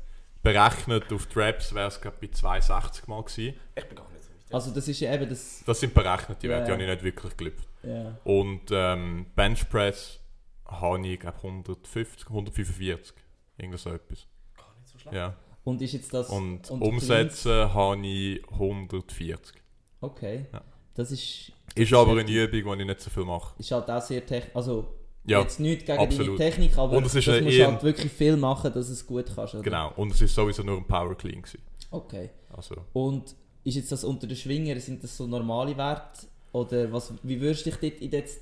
berechnet auf Traps wäre es, glaube ich, bei 260 mal gewesen. Ich bin gar. Also das ist ja eben das... Das sind berechnet, die Ja, Werte, die ja. habe ich nicht wirklich gelüpft. Ja. Und ähm, Benchpress habe ich, glaube 150, 145. Irgend so etwas. Gar nicht so schlecht. Ja. Und ist jetzt das... Und, und umsetzen habe ich 140. Okay. Ja. Das ist... Ist aber eine. Übung, die ich nicht so viel mache. Ist halt auch sehr technisch... Also... Ja, jetzt nicht gegen absolut. deine Technik, aber Und es ist das musst eher- halt wirklich viel machen, dass es gut kannst. Oder? genau. Und es ist sowieso nur ein Power Clean gewesen. Okay. Also, Und ist jetzt das unter den Schwingern, sind das so normale Werte? Oder was, wie würdest du dich dort in, jetzt,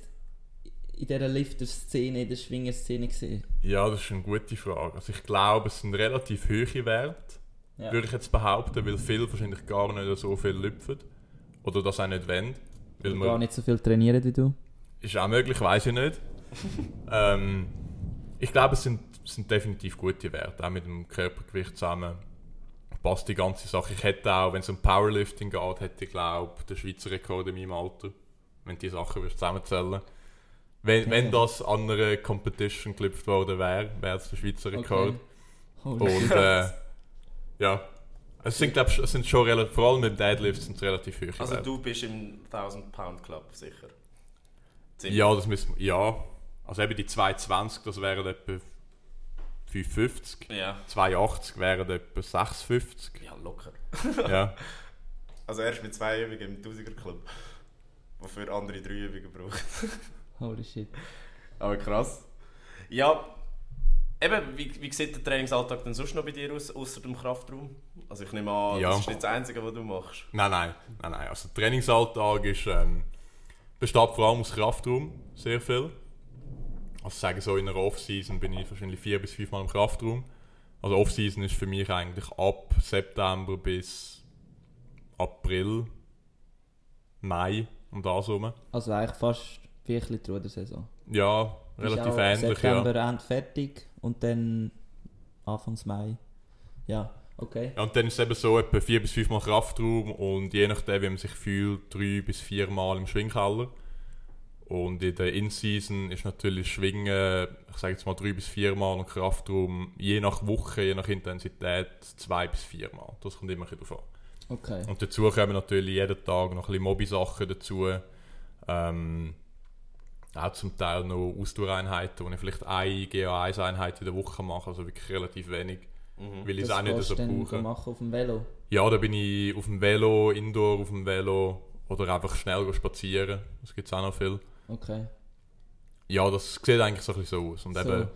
in dieser Lifter-Szene, in der Schwinger-Szene sehen? ja, das ist eine gute Frage. Also ich glaube, es sind relativ hohe Werte, Ja. würde ich jetzt behaupten, weil viele wahrscheinlich gar nicht so viel lüpfen. Oder das auch nicht wollen. Weil man gar nicht so viel trainieren wie du? Ist auch möglich, weiß ich nicht. ähm, ich glaube, es sind, es sind definitiv gute Werte, auch mit dem Körpergewicht zusammen. Passt die ganze Sache. Ich hätte auch, wenn es um Powerlifting geht, hätte ich glaube den Schweizer Rekord in meinem Alter, wenn die Sachen würdest zusammenzählen. Wenn, Okay. wenn das an einer Competition geklüpft worden wäre, wäre es der Schweizer Rekord. Okay. Holy Und äh, ja, Es sind, glaub, ich, es sind schon relativ, vor allem mit Deadlifts sind es relativ hohe Also Werte. du bist im 1000 Pound Club sicher. Ziemlich. Ja, das müssen wir, ja. Also eben die 220, das wären etwa 550. Ja. 280 wären etwa 650. Ja, locker. ja. Also erst mit zwei Übungen im 1000er Club. Wofür andere drei Übungen brauchen. Holy shit. Aber krass. Ja, eben, wie, wie sieht der Trainingsalltag denn sonst noch bei dir aus, außer dem Kraftraum? Also ich nehme an, Ja. das ist nicht das Einzige, was du machst. Nein, nein, nein, nein. Also der Trainingsalltag ist, ähm, besteht vor allem aus Kraftraum, sehr viel. Also sagen so in einer Off-Season bin ich wahrscheinlich vier bis fünf Mal im Kraftraum. Also Off-Season ist für mich eigentlich ab September bis April, Mai um das herum. Also eigentlich fast bisschen die Rudersaison. Ja, Ist relativ auch ähnlich, September ja. Ende fertig und dann Anfangs Mai. Ja, okay. ja. Und dann ist es eben so etwa vier bis fünf Mal Kraftraum und je nachdem, wie man sich fühlt, drei bis vier Mal im Schwingkeller. Und in der In-Season ist natürlich Schwingen, ich sage jetzt mal drei bis vier Mal und Kraftraum, je nach Woche, je nach Intensität, zwei bis vier Mal. Das kommt immer ein bisschen drauf an. Okay. Und dazu kommen natürlich jeden Tag noch ein bisschen Mobi-Sachen dazu. Ähm, auch zum Teil noch Ausdauereinheiten, wo ich vielleicht eine GA1-Einheit in der Woche mache, also wirklich relativ wenig, Mhm. weil ich es auch nicht so brauche. machen auf dem Velo. Ja, da bin ich auf dem Velo, Indoor auf dem Velo oder einfach schnell go spazieren. Das gibt es auch noch viel. Okay. Ja, das sieht eigentlich so ein bisschen so aus. Und So, eben,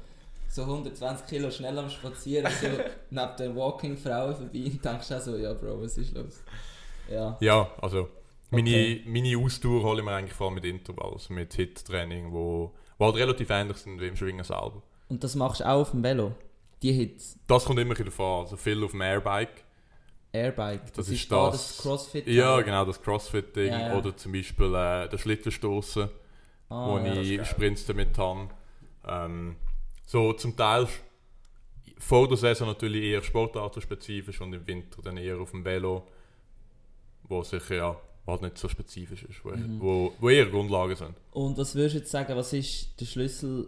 so 120 Kilo schnell am Spazieren, so neben den Walking-Frauen vorbei und denkst auch so, ja Bro, was ist los? Ja. ja, also meine, Okay. meine Ausdauer hole ich mir eigentlich vor allem mit Intervalls, also mit Hit-Training, wo, wo halt relativ ähnlich sind wie im Schwingen selber. Und das machst du auch auf dem Velo? Die Hits? Das kommt immer bisschen davon, also viel auf dem Airbike. Airbike? Das, Das ist, ist da das- das Crossfit? Ja, genau, das Crossfit-Ding. Ja, ja. Oder zum Beispiel äh, der Schlittenstoßen. Ah, wo ja. das ich. Sprints damit habe. Ähm, so zum Teil vor der Saison natürlich eher sportartenspezifisch und im Winter dann eher auf dem Velo, wo sicher ja halt nicht so spezifisch ist, wo, Mhm. wo, wo eher Grundlagen sind. Und was würdest du jetzt sagen, was ist der Schlüssel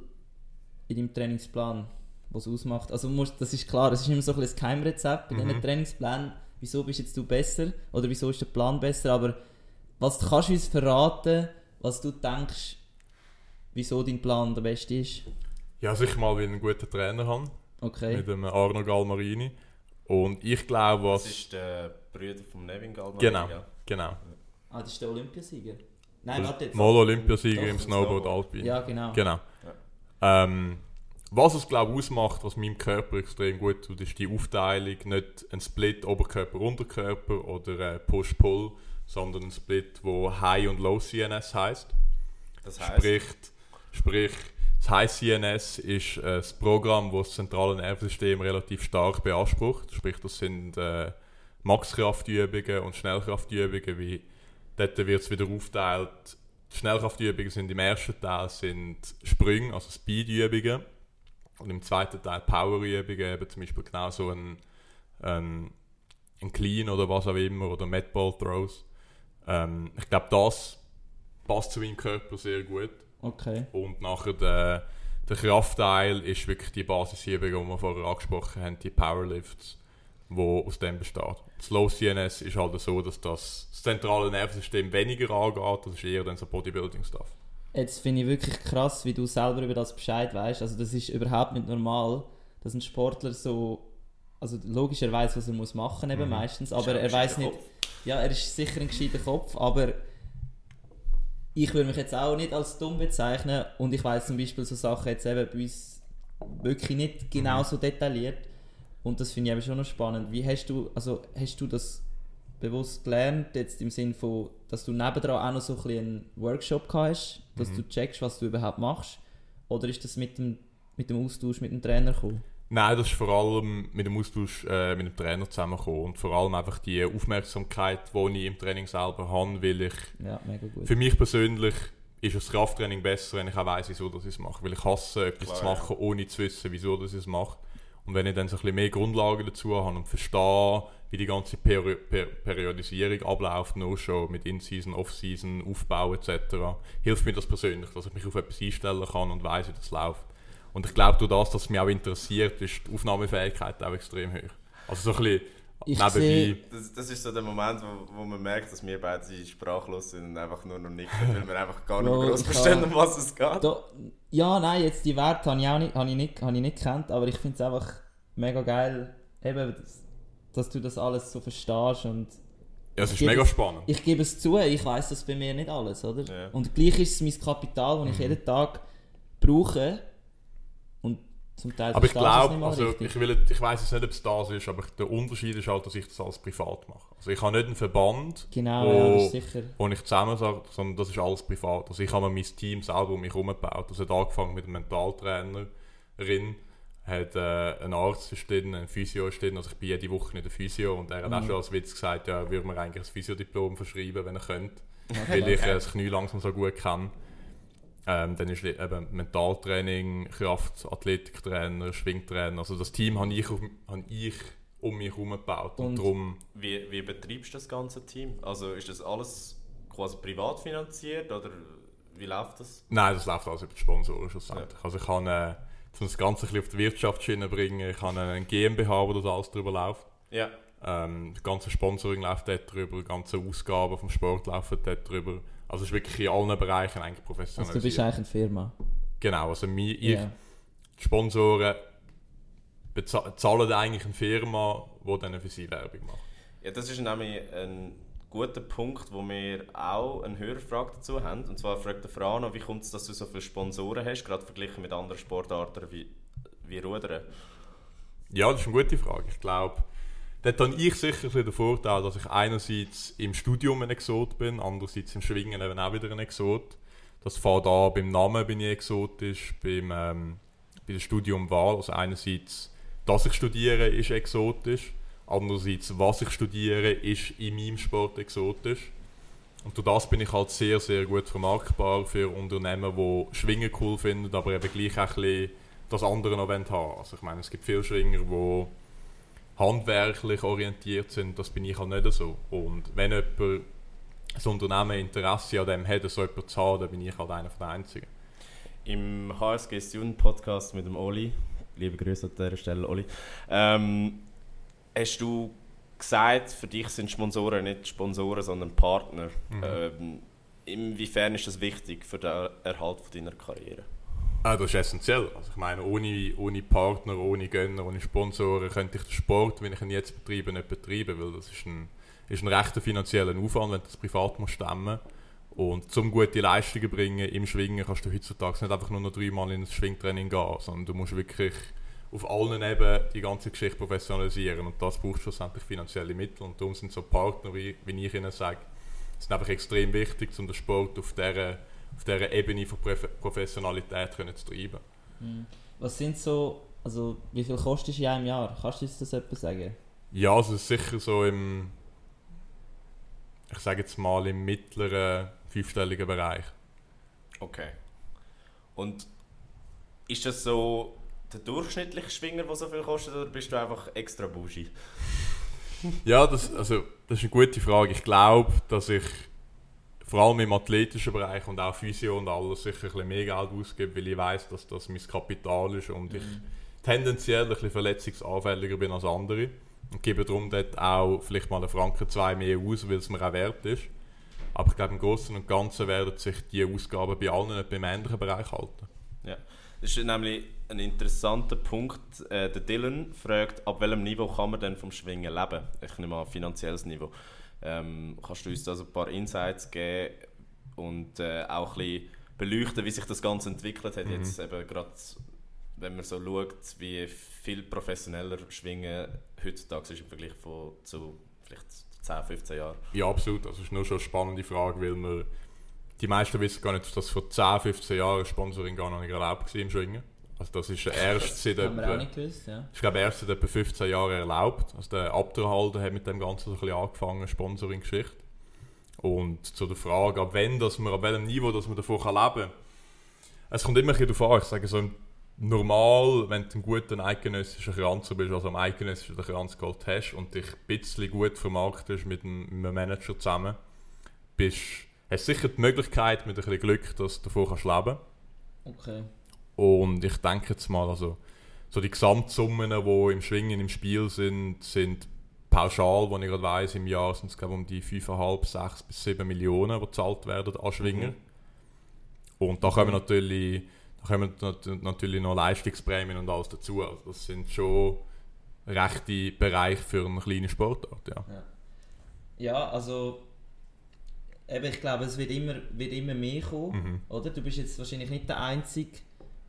in deinem Trainingsplan, was ausmacht? Also musst, das ist klar, es ist immer so ein bisschen das Geheimrezept bei Mhm. diesen Trainingsplänen. Wieso bist jetzt du besser oder wieso ist der Plan besser? Aber was kannst du uns verraten, was du denkst, wieso dein Plan der beste ist? Ja, sicher mal, weil ich einen guten Trainer habe, Okay. mit dem Arno Galmarini. Und ich glaube, Das was... ist der Bruder von Nevin Galman. Genau. Genau. Ah, das ist der Olympiasieger. Nein, warte jetzt. Mal Olympiasieger im Snowboard Snowboard. Alpin. Ja, genau. Genau. Ähm, was es glaube ich ausmacht, was meinem Körper extrem gut tut, ist die Aufteilung, nicht ein Split Oberkörper Unterkörper oder äh, Push Pull, sondern ein Split, wo High und Low CNS heißt. Das heisst, Sprich, sprich das High CNS ist äh, das Programm, das das zentrale Nervensystem relativ stark beansprucht. Sprich, das sind äh, Maxkraftübungen und Schnellkraftübungen, wie dort wird es wieder aufteilt. Die Schnellkraftübungen sind im ersten Teil sind Sprünge, also Speedübungen. Und im zweiten Teil Powerübungen, eben zum Beispiel genau so ein, ein, ein Clean oder was auch immer, oder Medball Throws. Ähm, ich glaube, das passt zu meinem Körper sehr gut. Okay. Und nachher der, der Kraftteil ist wirklich die Basisübung, die wir vorher angesprochen haben, die Powerlifts, wo aus dem besteht. Das Low CNS ist halt so, dass das, das zentrale Nervensystem weniger angeht, das ist eher dann so Bodybuilding-Stuff. Jetzt finde ich wirklich krass, wie du selber über das Bescheid weißt. Also das ist überhaupt nicht normal, dass ein Sportler so, also logisch er weiß, was er muss machen eben Mhm. meistens, aber er weiß nicht. Ja, er ist sicher ein gescheiter Kopf, aber ich würde mich jetzt auch nicht als dumm bezeichnen und ich weiß zum Beispiel so Sachen jetzt eben bei uns wirklich nicht genau so detailliert und das finde ich eben schon noch spannend. Wie hast du, also hast du das bewusst gelernt, jetzt im Sinn von, dass du nebendran auch noch so ein bisschen einen Workshop hast, dass Mhm. du checkst, was du überhaupt machst? Oder ist das mit dem, mit dem Austausch mit dem Trainer gekommen? Nein, das ist vor allem mit dem Austausch äh, mit dem Trainer zusammengekommen und vor allem einfach die Aufmerksamkeit, die ich im Training selber habe, weil ich Ja, mega gut. Für mich persönlich ist das Krafttraining besser, wenn ich auch weiss, wieso ich es mache. Weil ich hasse, etwas Klar, zu machen, ohne zu wissen, wieso ich es mache. Und wenn ich dann so ein bisschen mehr Grundlagen dazu habe und verstehe, wie die ganze Peri per Periodisierung abläuft, nur schon mit In-Season, Off-Season, Aufbau etc., hilft mir das persönlich, dass ich mich auf etwas einstellen kann und weiß, wie das läuft. Und ich glaube, durch das, dass es mich auch interessiert, ist die Aufnahmefähigkeit auch extrem hoch. Also so ein bisschen Ich nebenbei. sehe- Das, das ist so der Moment, wo, wo man merkt, dass wir beide sprachlos sind und einfach nur noch nicken, weil wir einfach gar nicht Bro, groß ich verstehen, um was es geht. Da, ja, nein, jetzt die Werte habe ich auch nicht, habe ich nicht, habe ich nicht gekannt, aber ich finde es einfach mega geil, eben, dass, dass du das alles so verstehst und Ja, es ist mega spannend. ich gebe es zu, ich weiß das bei mir nicht alles, oder? Ja. Und gleich ist es mein Kapital, das ich Mhm. jeden Tag brauche zum Teil Aber ich glaube, also richtig. ich, will, jetzt- ich weiß jetzt nicht, ob es das ist, aber der Unterschied ist halt, dass ich das alles privat mache. Also ich habe nicht einen Verband, Genau, wo, ja, wo ich zusammen sage, sondern das ist alles privat. Also ich habe mein Team selber um mich herum gebaut. Das hat angefangen mit einem Mentaltrainerin, hat äh, ein Arzt ist drin, ein Physio ist drin, also ich bin jede Woche nicht der Physio und er hat auch Mhm. schon als Witz gesagt, ja, er würde mir eigentlich ein Physiodiplom verschreiben, wenn er könnte, weil ich äh, das Knie langsam so gut kenne. Ähm, dann ist eben Mentaltraining, Kraft, Athletiktrainer, Schwingtrainer. Also das Team habe ich, habe ich um mich herum gebaut. Und, Und- darum, Wie, wie betreibst du das ganze Team? Also ist das alles quasi privat finanziert oder wie läuft das? nein, das läuft alles über die Sponsoren schlussendlich. Also ich kann äh, um das Ganze ein bisschen auf die Wirtschaftsschiene bringen, ich habe einen GmbH, wo das alles drüber läuft. Ja. Ähm, das ganze Sponsoring läuft dort drüber, die ganzen Ausgaben vom Sport laufen dort drüber. Also es ist wirklich in allen Bereichen eigentlich Also du bist eigentlich eine Firma. genau, also mir, ich, Ja. die Sponsoren zahlen eigentlich eine Firma, die dann für sie Werbung macht. ja, das ist nämlich ein guter Punkt, wo wir auch eine Hörerfrage dazu haben. Und zwar fragt der Frano, wie kommt es, dass du so viele Sponsoren hast, gerade verglichen mit anderen Sportarten wie, wie Rudern? Ja, das ist eine gute Frage. Ich glaube, dort habe ich sicher den Vorteil, dass ich einerseits im Studium ein Exot bin, andererseits im Schwingen eben auch wieder ein Exot. Das fängt an, beim Namen bin ich exotisch, beim, ähm, bei der Studiumwahl. Also einerseits, dass ich studiere, ist exotisch. Andererseits, was ich studiere, ist in meinem Sport exotisch. Und durch das bin ich halt sehr, sehr gut vermarktbar für Unternehmen, die Schwingen cool finden, aber eben gleich auch ein bisschen das andere noch haben. Also ich meine, es gibt viele Schwinger, die handwerklich orientiert sind, das bin ich halt nicht so. Und wenn jemand ein Unternehmen Interesse an dem hat, so jemanden zu haben, dann bin ich halt einer von den Einzigen. Im HSG Student Podcast mit dem Oli, liebe Grüße an dieser Stelle, Oli, ähm, hast du gesagt, für dich sind Sponsoren nicht Sponsoren, sondern Partner. Mhm. Ähm, inwiefern ist das wichtig für den Erhalt von deiner Karriere? Ah, das ist essentiell. Also ich meine, ohne, ohne Partner, ohne Gönner, ohne Sponsoren könnte ich den Sport, wie ich ihn jetzt betreibe, nicht betreiben, weil das ist ein, ist ein rechter finanzieller Aufwand, wenn du das privat musst stemmen. Und zum gute Leistungen bringen im Schwingen kannst du heutzutage nicht einfach nur noch dreimal in das Schwingtraining gehen, sondern du musst wirklich auf allen Ebenen die ganze Geschichte professionalisieren. Und das braucht schlussendlich finanzielle Mittel. Und darum sind so Partner, wie, wie ich ihnen sage, sind einfach extrem wichtig, um den Sport auf dieser, auf dieser Ebene von Profe- Professionalität können zu treiben. Mhm. Was sind so, also wie viel kostet es in einem Jahr? Kannst du uns das etwas sagen? Ja, also es ist sicher so im, ich sage jetzt mal im mittleren fünfstelligen Bereich. Okay. Und ist das so der durchschnittliche Schwinger, der so viel kostet, oder bist du einfach extra bougie? Ja, das, also, das ist eine gute Frage. Ich glaube, dass ich vor allem im athletischen Bereich und auch Physio und alles sicher ein bisschen mehr Geld ausgebe, weil ich weiß, dass das mein Kapital ist und ich tendenziell ein bisschen verletzungsanfälliger bin als andere. Und gebe darum dort auch vielleicht mal einen Franken zwei mehr aus, weil es mir auch wert ist. Aber ich glaube, im Großen und Ganzen werden sich die Ausgaben bei allen nicht beim ähnlichen Bereich halten. Das ist nämlich ein interessanter Punkt. Äh, der Dylan fragt, ab welchem Niveau kann man denn vom Schwingen leben? Ich nehme an, finanzielles Niveau. Ähm, kannst du uns da so ein paar Insights geben und äh, auch ein bisschen beleuchten, wie sich das Ganze entwickelt hat? Mhm. Jetzt eben gerade, wenn man so schaut, wie viel professioneller Schwingen heutzutage ist im Vergleich von, zu vielleicht 10, 15 Jahren. Ja, absolut. Das ist nur schon eine spannende Frage, weil wir, die meisten wissen gar nicht, dass vor 10, 15 Jahren Sponsoring gar noch nicht erlaubt war im Schwingen. Also das ist erst seit Haben wir auch etwa, nicht gewusst, ja. ich glaube erst seit etwa 15 Jahren erlaubt. Also der Abderhalter hat mit dem Ganzen so ein bisschen angefangen, Sponsoring-Geschichte. Und zu der Frage, ab wann, dass man, ab welchem Niveau dass man davon kann leben kann. Es kommt immer ein bisschen darauf an. Ich sage so, normal, wenn du einen guten eidgenössischen Kranzer bist, also am eidgenössischen Kranzgold hast und dich ein bisschen gut vermarktest mit einem, Manager zusammen, bist, hast du sicher die Möglichkeit, mit ein bisschen Glück, dass du davon kannst leben Okay. Und ich denke jetzt mal, also, so die Gesamtsummen, die im Schwingen im Spiel sind, sind pauschal, wo ich gerade weiss, im Jahr sind es glaube um die 5,5, 6 bis 7 Millionen, die gezahlt werden an Schwinger. Mhm. Und da kommen natürlich, da kommen nat- natürlich noch Leistungsprämien und alles dazu. Also das sind schon rechte Bereiche für eine kleine Sportart, ja. Ja, also. Eben, ich glaube, es wird immer, wird immer mehr kommen. Mhm. Oder? Du bist jetzt wahrscheinlich nicht der Einzige,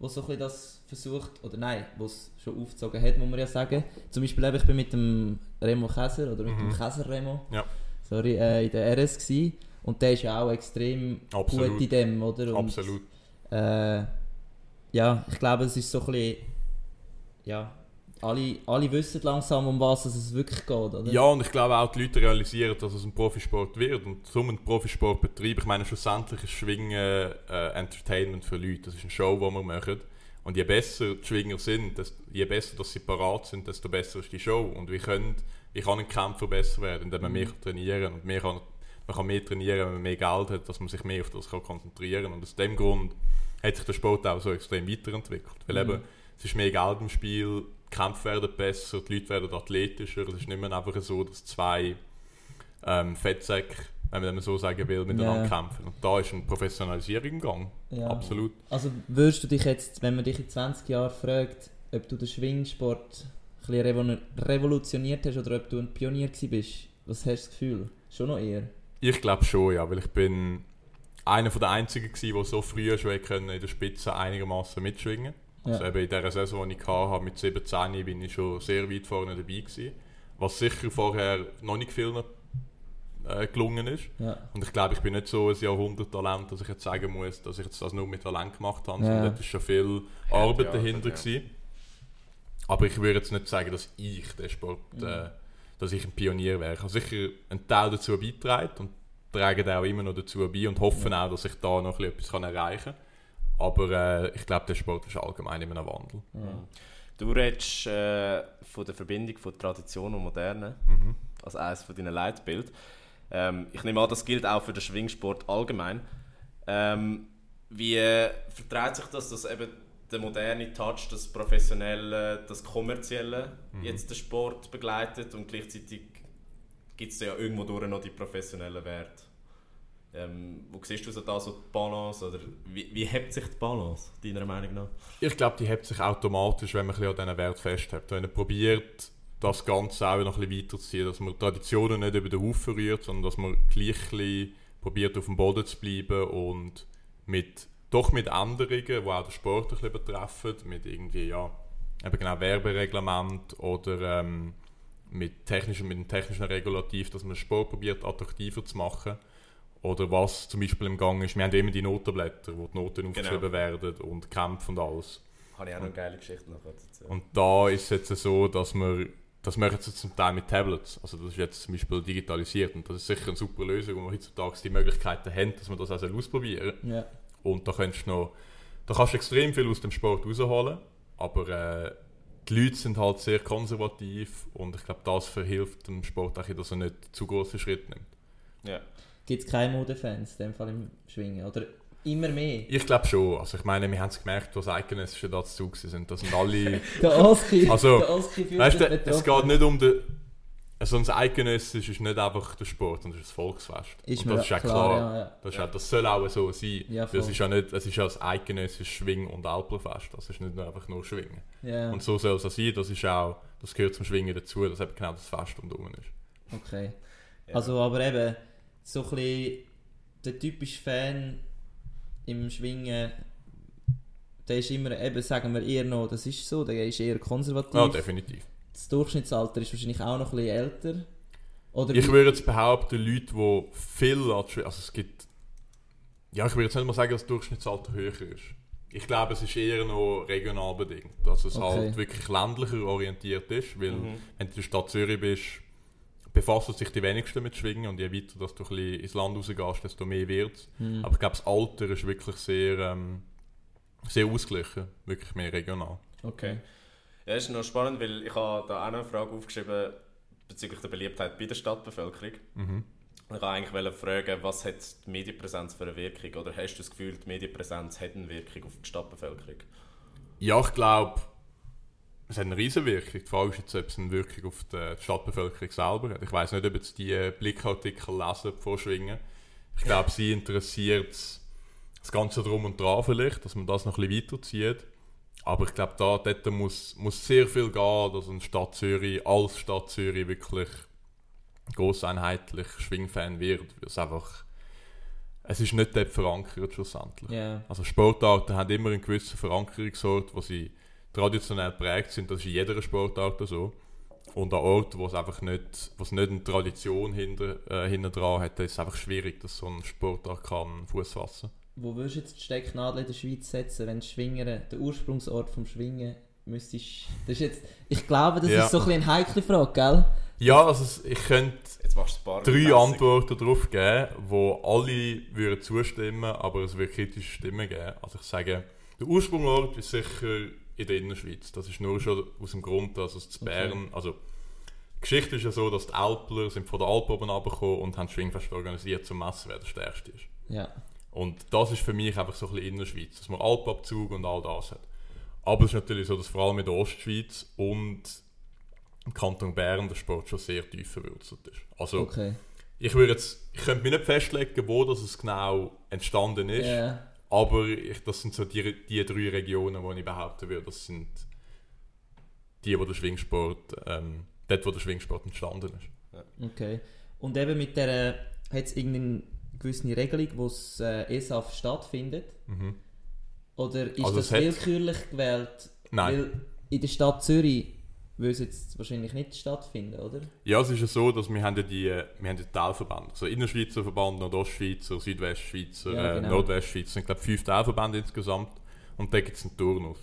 der so ein das versucht, oder nein, der es schon aufgezogen hat, muss man ja sagen. Zum Beispiel, eben, ich bin mit dem Remo Käser, oder mit dem Mhm. Käser Remo, Ja. sorry, äh, in der RS gewesen. Und der ist ja auch extrem Absolut. gut in dem, oder? Und, Absolut. Äh, ja, ich glaube, es ist so ein bisschen, ja, alle, alle wissen langsam, um was es wirklich geht, oder? Ja, und ich glaube auch, die Leute realisieren, dass es ein Profisport wird. Und zum einen Profisport betreiben, ich meine, schlussendlich ist Schwingen äh, Entertainment für Leute. Das ist eine Show, die wir machen. Und je besser die Schwinger sind, desto, je besser dass sie parat sind, desto besser ist die Show. Und wie, können, wie kann ein Kämpfer besser werden, indem man mehr kann trainieren kann. Und mehr kann, man kann mehr trainieren, wenn man mehr Geld hat, dass man sich mehr auf das kann konzentrieren kann. Und aus dem Grund hat sich der Sport auch so extrem weiterentwickelt. Weil eben, es ist mehr Geld im Spiel, Kämpfe werden besser, die Leute werden athletischer. Es ist nicht mehr einfach so, dass zwei ähm, Fettsäcke, wenn man das so sagen will, miteinander Ja. kämpfen. Und da ist eine Professionalisierung im Gang. Ja. Absolut. Also würdest du dich jetzt, wenn man dich in 20 Jahren fragt, ob du den Schwingsport ein bisschen revolu- revolutioniert hast oder ob du ein Pionier bist, was hast du das Gefühl? Schon noch eher? Ich glaube schon, ja, weil ich bin einer von der einzigen gewesen, der so früh schon in der Spitze einigermaßen mitschwingen. Also eben in dieser Saison, die ich hatte, mit 17 bin ich schon sehr weit vorne dabei gewesen. Was sicher vorher noch nicht vielen äh, gelungen ist. Ja. Und ich glaube, ich bin nicht so ein Jahrhunderttalent, dass ich jetzt sagen muss, dass ich jetzt das nur mit Talent gemacht habe, Ja. sondern dort ist schon viel Arbeit dahinter ja. gewesen. Aber ich würde jetzt nicht sagen, dass ich den Sport, äh, dass ich ein Pionier wäre. Ich habe sicher einen Teil dazu beigetragen und trage den auch immer noch dazu bei und hoffe auch, dass ich da noch etwas kann erreichen kann. Aber äh, ich glaube, der Sport ist allgemein in einem Wandel. Du redest äh, von der Verbindung von Tradition und Moderne Mhm. als eines von deinen Leitbild. Ähm, ich nehme an, das gilt auch für den Schwingsport allgemein. Ähm, wie äh, verträgt sich das, dass eben der moderne Touch, das Professionelle, das Kommerzielle jetzt den Sport begleitet und gleichzeitig gibt es ja irgendwo durch noch die professionellen Werte? Ähm, wo siehst du so da so die Balance? Oder wie, wie hebt sich die Balance, deiner Meinung nach? Ich glaube, die hebt sich automatisch, wenn man ein an diesen Wert festhält. Wenn man probiert, das Ganze auch noch ein bisschen weiterzuziehen, dass man Traditionen nicht über den Haufen rührt, sondern dass man gleich probiert, auf dem Boden zu bleiben und mit, doch mit Änderungen, die auch den Sport ein bisschen betreffen, mit irgendwie, ja, eben genau Werbereglement oder ähm, mit, technischen, mit einem technischen Regulativ, dass man den Sport probiert, attraktiver zu machen. Oder was zum Beispiel im Gang ist, wir haben immer die Notenblätter, wo die Noten aufgeschrieben werden und Kämpfe und alles. Habe ich auch noch eine geile Geschichte noch dazu. Und da ist es jetzt so, dass wir das machen sie zum Teil mit Tablets. Also das ist jetzt zum Beispiel digitalisiert und das ist sicher eine super Lösung, wo wir heutzutage die Möglichkeiten haben, dass man das auch ausprobieren. Ja. Und da kannst du noch, da kannst du extrem viel aus dem Sport rausholen, aber äh, die Leute sind halt sehr konservativ und ich glaube, das verhilft dem Sport auch, dass er nicht zu große Schritte nimmt. Ja. Gibt es keine Modefans, in dem Fall im Schwingen? Oder immer mehr? Ich glaube schon. Also ich meine, wir haben es gemerkt, was Eidgenössische dazu sind. Da sind alle... Der Oski, Also, der Oski fühlt Weißt sich du, es geht nicht um den. Also ein Eidgenössisch ist nicht einfach der Sport, sondern es ist das Volksfest. Ist und das ist ja klar, klar. ja, ja. Das, ist ja, das soll auch so sein. Ja, es ist ja nicht, es ist ja das eidgenössische Schwing- und Alplerfest. Das ist nicht nur einfach nur Schwingen. Ja, Und so soll es auch sein. Das ist auch, das gehört zum Schwingen dazu, dass eben genau das Fest rundherum ist. okay. Ja. Also, aber eben, so ein bisschen der typische Fan im Schwingen, der ist immer, eben sagen wir eher noch, das ist so, der ist eher konservativ. Ja, definitiv. das Durchschnittsalter ist wahrscheinlich auch noch ein bisschen älter. Oder Ich würde jetzt behaupten, Leute, die viel an Schwingen- also es gibt, ja, ich würde jetzt nicht mal sagen, dass das Durchschnittsalter höher ist. Ich glaube, es ist eher noch regional bedingt, dass es Okay. halt wirklich ländlicher orientiert ist, weil Mhm. wenn du in der Stadt Zürich bist, befassen sich die wenigsten mit Schwingen und je weiter dass du ein bisschen ins Land rausgehst, desto mehr wird es. Hm. Aber ich glaube, das Alter ist wirklich sehr, ähm, sehr ausgeglichen, wirklich mehr regional. Okay. Ja, das ist noch spannend, weil ich habe da auch noch eine Frage aufgeschrieben bezüglich der Beliebtheit bei der Stadtbevölkerung. Mhm. Ich wollte eigentlich fragen, was hat die Medienpräsenz für eine Wirkung? Oder hast du das Gefühl, die Medienpräsenz hat eine Wirkung auf die Stadtbevölkerung? Ja, ich glaube, es hat eine riesen Wirkung. Die Frage ist jetzt, ob es eine Wirkung auf die Stadtbevölkerung selber hat. Ich weiß nicht, ob jetzt die Blickartikel lesen vor Schwingen. Ich glaube, sie interessiert das Ganze drum und dran vielleicht, dass man das noch ein bisschen weiterzieht. Aber ich glaube, da dort muss, muss sehr viel gehen, dass eine Stadt Zürich als Stadt Zürich wirklich grosseinheitlich Schwingfan wird. Es einfach, es ist nicht dort verankert schlussendlich. Ja. Also Sportarten haben immer einen gewissen Verankerungsort, wo sie traditionell prägt sind. Das ist in jeder Sportart so. Und an Orten, wo es einfach nicht, wo es nicht eine Tradition hinter, äh, hinten dran hat, ist es einfach schwierig, dass so ein Sportart kann Fuß fassen. Wo würdest du jetzt die Stecknadel in der Schweiz setzen, wenn Schwingen, der Ursprungsort vom Schwingen, müsstest... Das ist jetzt, ich glaube, das Ja. ist so ein bisschen eine heikle Frage, gell? Ja, also ich könnte Jetzt machst du ein paar drei. Antworten darauf geben, wo alle würden zustimmen, aber es wird kritische Stimmen geben. Also ich sage, der Ursprungsort ist sicher in der Innerschweiz. Das ist nur schon aus dem Grund, dass es zu Okay. Bern, also die Geschichte ist ja so, dass die Alpler sind von der Alp oben runtergekommen und haben Schwingfest organisiert, zum Messen, wer der Stärkste ist. Ja. Und das ist für mich einfach so ein bisschen Innerschweiz, dass man Alpabzug und all das hat. Aber es ist natürlich so, dass vor allem in der Ostschweiz und im Kanton Bern der Sport schon sehr tief verwurzelt ist. Also Okay. ich würde jetzt, ich könnte mich nicht festlegen, wo das es genau entstanden ist, Ja. Aber ich, das sind so die, die drei Regionen, wo ich behaupten würde, das sind die, wo der Schwingsport, ähm, dort, wo der Schwingsport entstanden ist. Okay. Und eben mit der, hat es irgendeine gewisse Regelung, wo das äh, ESAF stattfindet? Mhm. Oder ist Also das es hat- willkürlich gewählt? Nein. Weil in der Stadt Zürich würde es jetzt wahrscheinlich nicht stattfinden, oder? Ja, es ist ja so, dass wir haben ja die, äh, wir haben die Teilverbände. Also Innerschweizer Verband, Nordostschweizer, Südwestschweizer, Ja, äh, genau. Nordwestschweizer. Es sind glaube fünf Teilverbände insgesamt. Und da gibt es einen Turnus.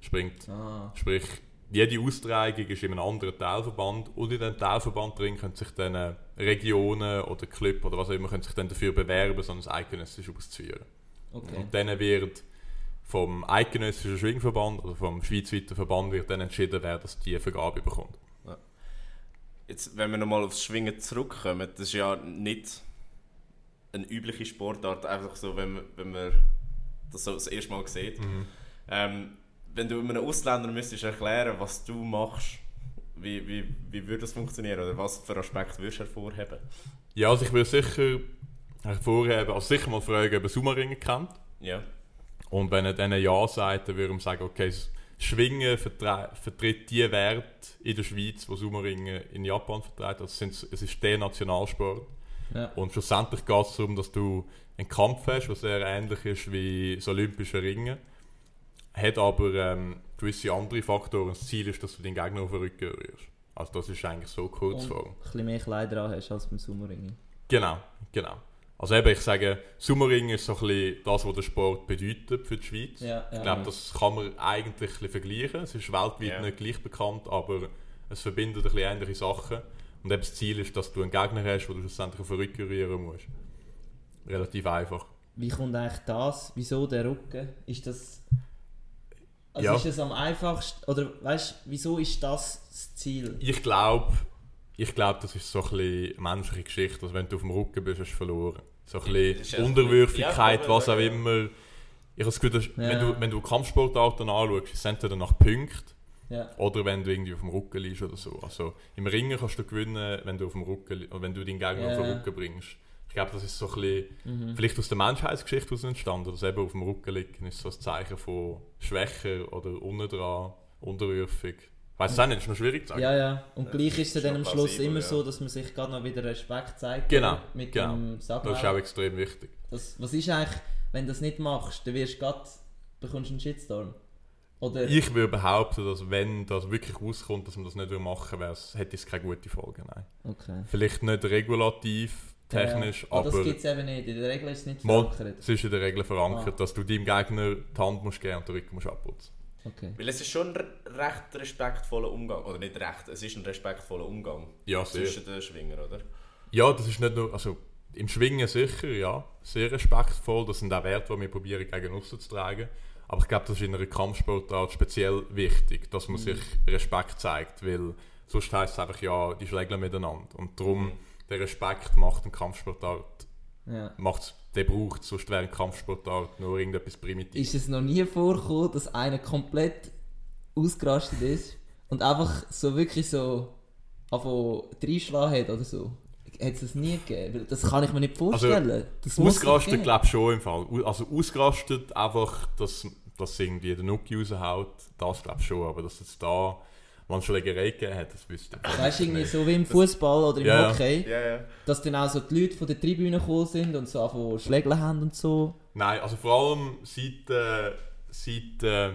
Springt, Ah, sprich, jede Austragung ist in einem anderen Teilverband und in diesem Teilverband drin können sich dann äh, Regionen oder Club oder was auch immer können sich dann dafür bewerben, so ein eidgenössisches auszuführen. okay. Und dann wird vom eidgenössischen Schwingverband oder vom schweizweiten Verband wird dann entschieden, wer das die Vergabe bekommt. Jetzt, wenn wir nochmal aufs Schwingen zurückkommen, das ist ja nicht eine übliche Sportart, einfach so, wenn man, wenn man das so das erste Mal sieht. Ähm, wenn du einem Ausländer müsstest erklären, was du machst, wie, wie, wie würde das funktionieren oder was für Aspekte würdest du hervorheben? Ja, also ich würde sicher hervorheben, also sicher mal fragen, ob er Summeringen kennt. Ja. Und wenn er dann Ja sagt, dann würde ich sagen, okay, das Schwingen vertritt die Werte in der Schweiz, die Summeringen in Japan vertreten. Also es, ist der Nationalsport. Ja. Und schlussendlich geht es darum, dass du einen Kampf hast, der sehr ähnlich ist wie das Olympische Ringen. Hat aber ähm, gewisse andere Faktoren. Das Ziel ist, dass du den Gegner auf den Rücken rührst. Also das ist eigentlich so Und Kurzform. ein bisschen mehr Kleider hast als beim Sommerring. Genau, genau. Also eben, ich sage, Summering ist so ein bisschen das, was der Sport bedeutet für die Schweiz. Ja, ja. Ich glaube, das kann man eigentlich ein bisschen vergleichen. Es ist weltweit Ja. nicht gleich bekannt, aber es verbindet ein bisschen ähnliche Sachen. Und eben das Ziel ist, dass du einen Gegner hast, den du schlussendlich auf den Rücken rühren musst. Relativ einfach. Wie kommt eigentlich das? Wieso der Rücken? Ist das. Also Ja. ist es am einfachsten. Oder weißt du, wieso ist das das Ziel? Ich glaube, ich glaub, das ist so ein bisschen menschliche Geschichte. Also wenn du auf dem Rücken bist, hast du verloren. So ein bisschen Unterwürfigkeit, Ja, was auch immer. Ich habe das Gefühl, dass, wenn, Ja. du, wenn du Kampfsportarten anschaust, ist es entweder nach Punkten Ja. oder wenn du irgendwie auf dem Rücken liegst oder so. Also im Ringen kannst du gewinnen, wenn du auf dem Rücken wenn du deinen Gegner auf den. Rücken bringst. Ich glaube, das ist so ein bisschen, Mhm. vielleicht aus der Menschheitsgeschichte heraus entstanden, dass eben auf dem Rücken liegen ist so ein Zeichen von schwächer oder unten dran, unterwürfig. Ich weiß es auch nicht, ist noch schwierig zu sagen. Ja, ja. Und Das gleich ist es dann am Schluss immer ja. so, dass man sich gerade noch wieder Respekt zeigt. Genau? Mit genau. dem Sacklauf. Das ist auch extrem wichtig. Das, was ist eigentlich, wenn du das nicht machst, dann wirst du bekommst du einen Shitstorm. Oder? Ich würde behaupten, dass wenn das wirklich rauskommt, dass man das nicht machen will, hätte es keine gute Folge. Nein. Okay. Vielleicht nicht regulativ, technisch, ja. aber aber das gibt es eben nicht. In der Regel ist es nicht Mal, verankert. es ist in der Regel verankert, Ah. dass du deinem Gegner die Hand musst geben und den Rücken musst abputzen. Okay. Weil es ist schon ein recht respektvoller Umgang. Oder nicht recht, es ist ein respektvoller Umgang Ja, sehr. zwischen den Schwingern, oder? Ja, das ist nicht nur, also im Schwingen sicher, ja, sehr respektvoll. Das sind auch Werte, die wir probieren gegen aussen zu tragen. Aber ich glaube, das ist in einer Kampfsportart speziell wichtig, dass man sich Respekt zeigt, weil sonst heisst es einfach, ja, die schlägeln miteinander. Und darum, der Respekt macht eine Kampfsportart, Ja. macht's, der braucht sonst wäre eine Kampfsportart nur irgendetwas Primitives. Ist es noch nie vorgekommen, dass einer komplett ausgerastet ist und einfach so wirklich so einfach reinschlagen hat oder so. Hat es das nie gegeben? Das kann ich mir nicht vorstellen. das muss es Ausgerastet glaube ich schon im Fall. Also ausgerastet einfach, dass, dass irgendwie der Nuki raushaut, das glaube ich schon. Aber dass es da mal Schlägerei gegeben hat, das wüsste ich. Weißt du, irgendwie so wie im Fußball oder im Ja. Hockey, Ja, ja. dass dann auch so die Leute von der Tribüne gekommen sind und so einfach Schlägel haben und so. Nein, also vor allem seit, äh, seit äh,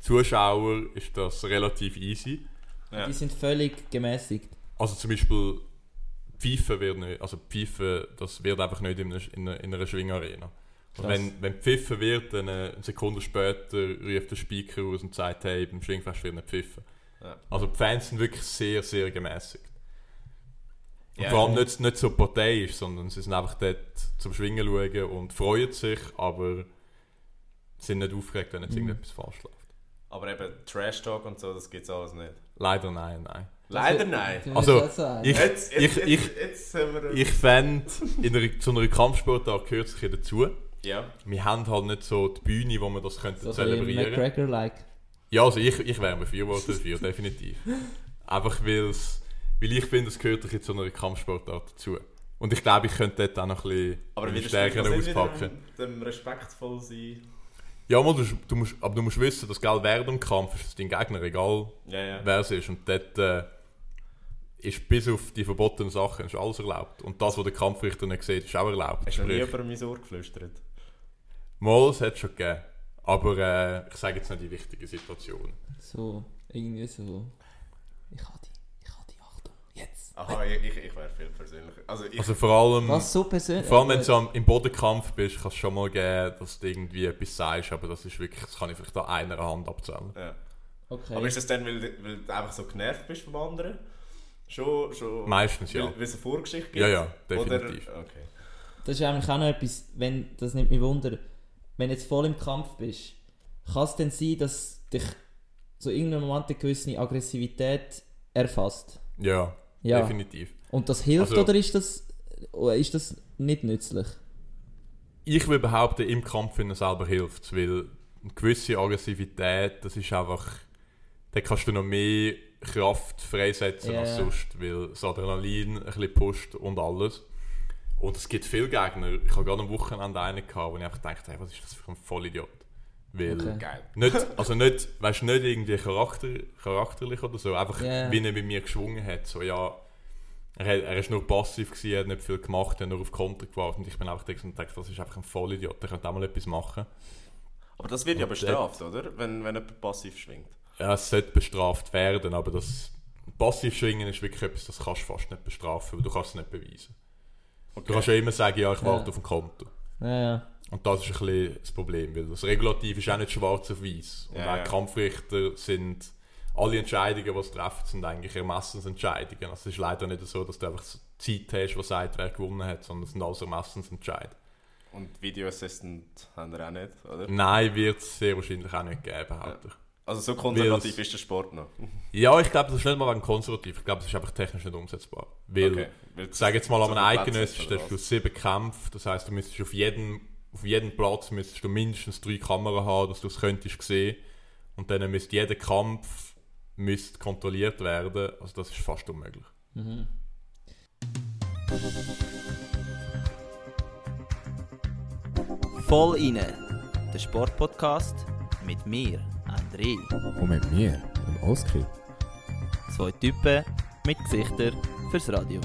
Zuschauer ist das relativ easy. Ja. Die sind völlig gemäßigt. Also zum Beispiel Pfeifen wird nicht, also Pfeifen, das wird einfach nicht in einer, in einer, in einer Schwingarena. Und wenn, wenn pfiffen wird, dann äh, eine Sekunde später ruft der Speaker aus und sagt, hey, beim Schwingfest wird nicht pfiffen. Ja. Also die Fans sind wirklich sehr, sehr gemäßigt. Und Ja, vor allem nicht, nicht so parteiisch, sondern sie sind einfach dort zum Schwingen schauen und freuen sich, aber sind nicht aufgeregt, wenn jetzt Mhm. irgendetwas falsch läuft. Aber eben Trash Talk und so, das gibt es alles nicht. Leider nein, nein. Leider nein. Also. Ich, Jetzt, ich, ich, jetzt, ich fände, in einer, zu einer Kampfsportart gehört sich ja dazu. ja. Wir haben halt nicht so die Bühne, wo wir das könnten so zelebrieren McGregor-like. Ja, also ich, ich wäre befürworter dafür, definitiv. Einfach weil's, weil ich finde, es gehört sich zu einer Kampfsportart dazu. Und ich glaube, ich könnte dort auch noch ein bisschen Aber meine wie Stärken auspacken. dem respektvoll sein. Ja, mal, du, du musst, aber du musst wissen, dass gell, während dem Kampf ist es dein Gegner egal, Ja, ja. wer es ist. Und dort äh, ist bis auf die verbotenen Sachen ist alles erlaubt. Und das, was der Kampfrichter nicht sieht, ist auch erlaubt. Hast du jemandem in mein Ohr geflüstert? mal, es hat es schon gegeben. Aber äh, ich sage jetzt nicht die wichtigen Situationen. So, irgendwie so. Ich habe die, ich habe die Achtung. Jetzt. Aha, ich, ich, ich wäre viel persönlicher. Also ich... Also vor allem... Was so persönlich? Vor allem, wenn du am- im Bodenkampf bist, kann es schon mal geben, dass du irgendwie etwas sagst, aber das ist wirklich, das kann ich vielleicht an einer Hand abzählen. ja. Okay. Aber ist das dann, weil, du- weil du einfach so genervt bist vom anderen? Schon, schon... Meistens ja. Weil, weil es eine Vorgeschichte gibt? Ja, ja, definitiv. Oder, okay. Das ist eigentlich auch noch etwas, wenn, das nimmt mich Wunder, wenn du jetzt voll im Kampf bist, kann es denn sein, dass dich so irgendein Moment eine gewisse Aggressivität erfasst? Ja, Ja. definitiv. Und das hilft Also- oder ist das, ist das nicht nützlich? Ich würde behaupten, im Kampf finden selber hilft es, weil eine gewisse Aggressivität, das ist einfach, da kannst du noch mehr Kraft freisetzen Ja, als sonst, weil das Adrenalin ein bisschen pusht und alles. Und es gibt viele Gegner. Ich habe gerade am Wochenende einen gehabt, wo ich einfach dachte, hey, was ist das für ein Vollidiot? Weil Okay. Geil. Nicht, also nicht, weißt, nicht irgendwie charakter, charakterlich oder so, einfach Ja. wie er bei mir geschwungen hat. So, ja, er, hat, er ist nur passiv gewesen, er hat nicht viel gemacht, er hat nur auf Konter gewartet und ich bin einfach und dachte, das ist einfach ein Vollidiot, der könnte auch mal etwas machen. Aber das wird ja Und bestraft, oder? Wenn, wenn jemand passiv schwingt. Ja, es sollte bestraft werden, aber das Passivschwingen ist wirklich etwas, das kannst du fast nicht bestrafen, weil du kannst es nicht beweisen. Okay. Du kannst ja immer sagen, ja, ich warte Ja. auf ein Konto. Ja, ja. Und das ist ein bisschen das Problem, weil das Regulativ ist auch nicht schwarz auf weiß. Und Ja, auch Kampfrichter sind, alle Entscheidungen, die sie treffen, sind eigentlich Ermessensentscheidungen. Also es ist leider nicht so, dass du einfach Zeit hast, die sagt, wer gewonnen hat, sondern es sind alles Ermessensentscheidungen. Und Video Assistant haben wir auch nicht, oder? Nein, wird es sehr wahrscheinlich auch nicht geben, behaupte ich. Also so konservativ ist der Sport noch. Ja, ich glaube, das ist nicht mal wegen konservativ. Ich glaube, das ist einfach technisch nicht umsetzbar. Weil, Okay. Ich sage jetzt mal, an einem Platz Eidgenössisch ist, oder hast du sieben Kämpfe. Das heisst, du müsstest auf jedem, auf jedem Platz müsstest du mindestens drei Kameras haben, dass du es könntest sehen. Und dann müsste jeder Kampf müsste kontrolliert werden. Also das ist fast unmöglich. Mhm. Voll inne, der Sportpodcast mit mir, André. Und mit mir, dem Oskar. Zwei Typen mit Gesichtern fürs Radio.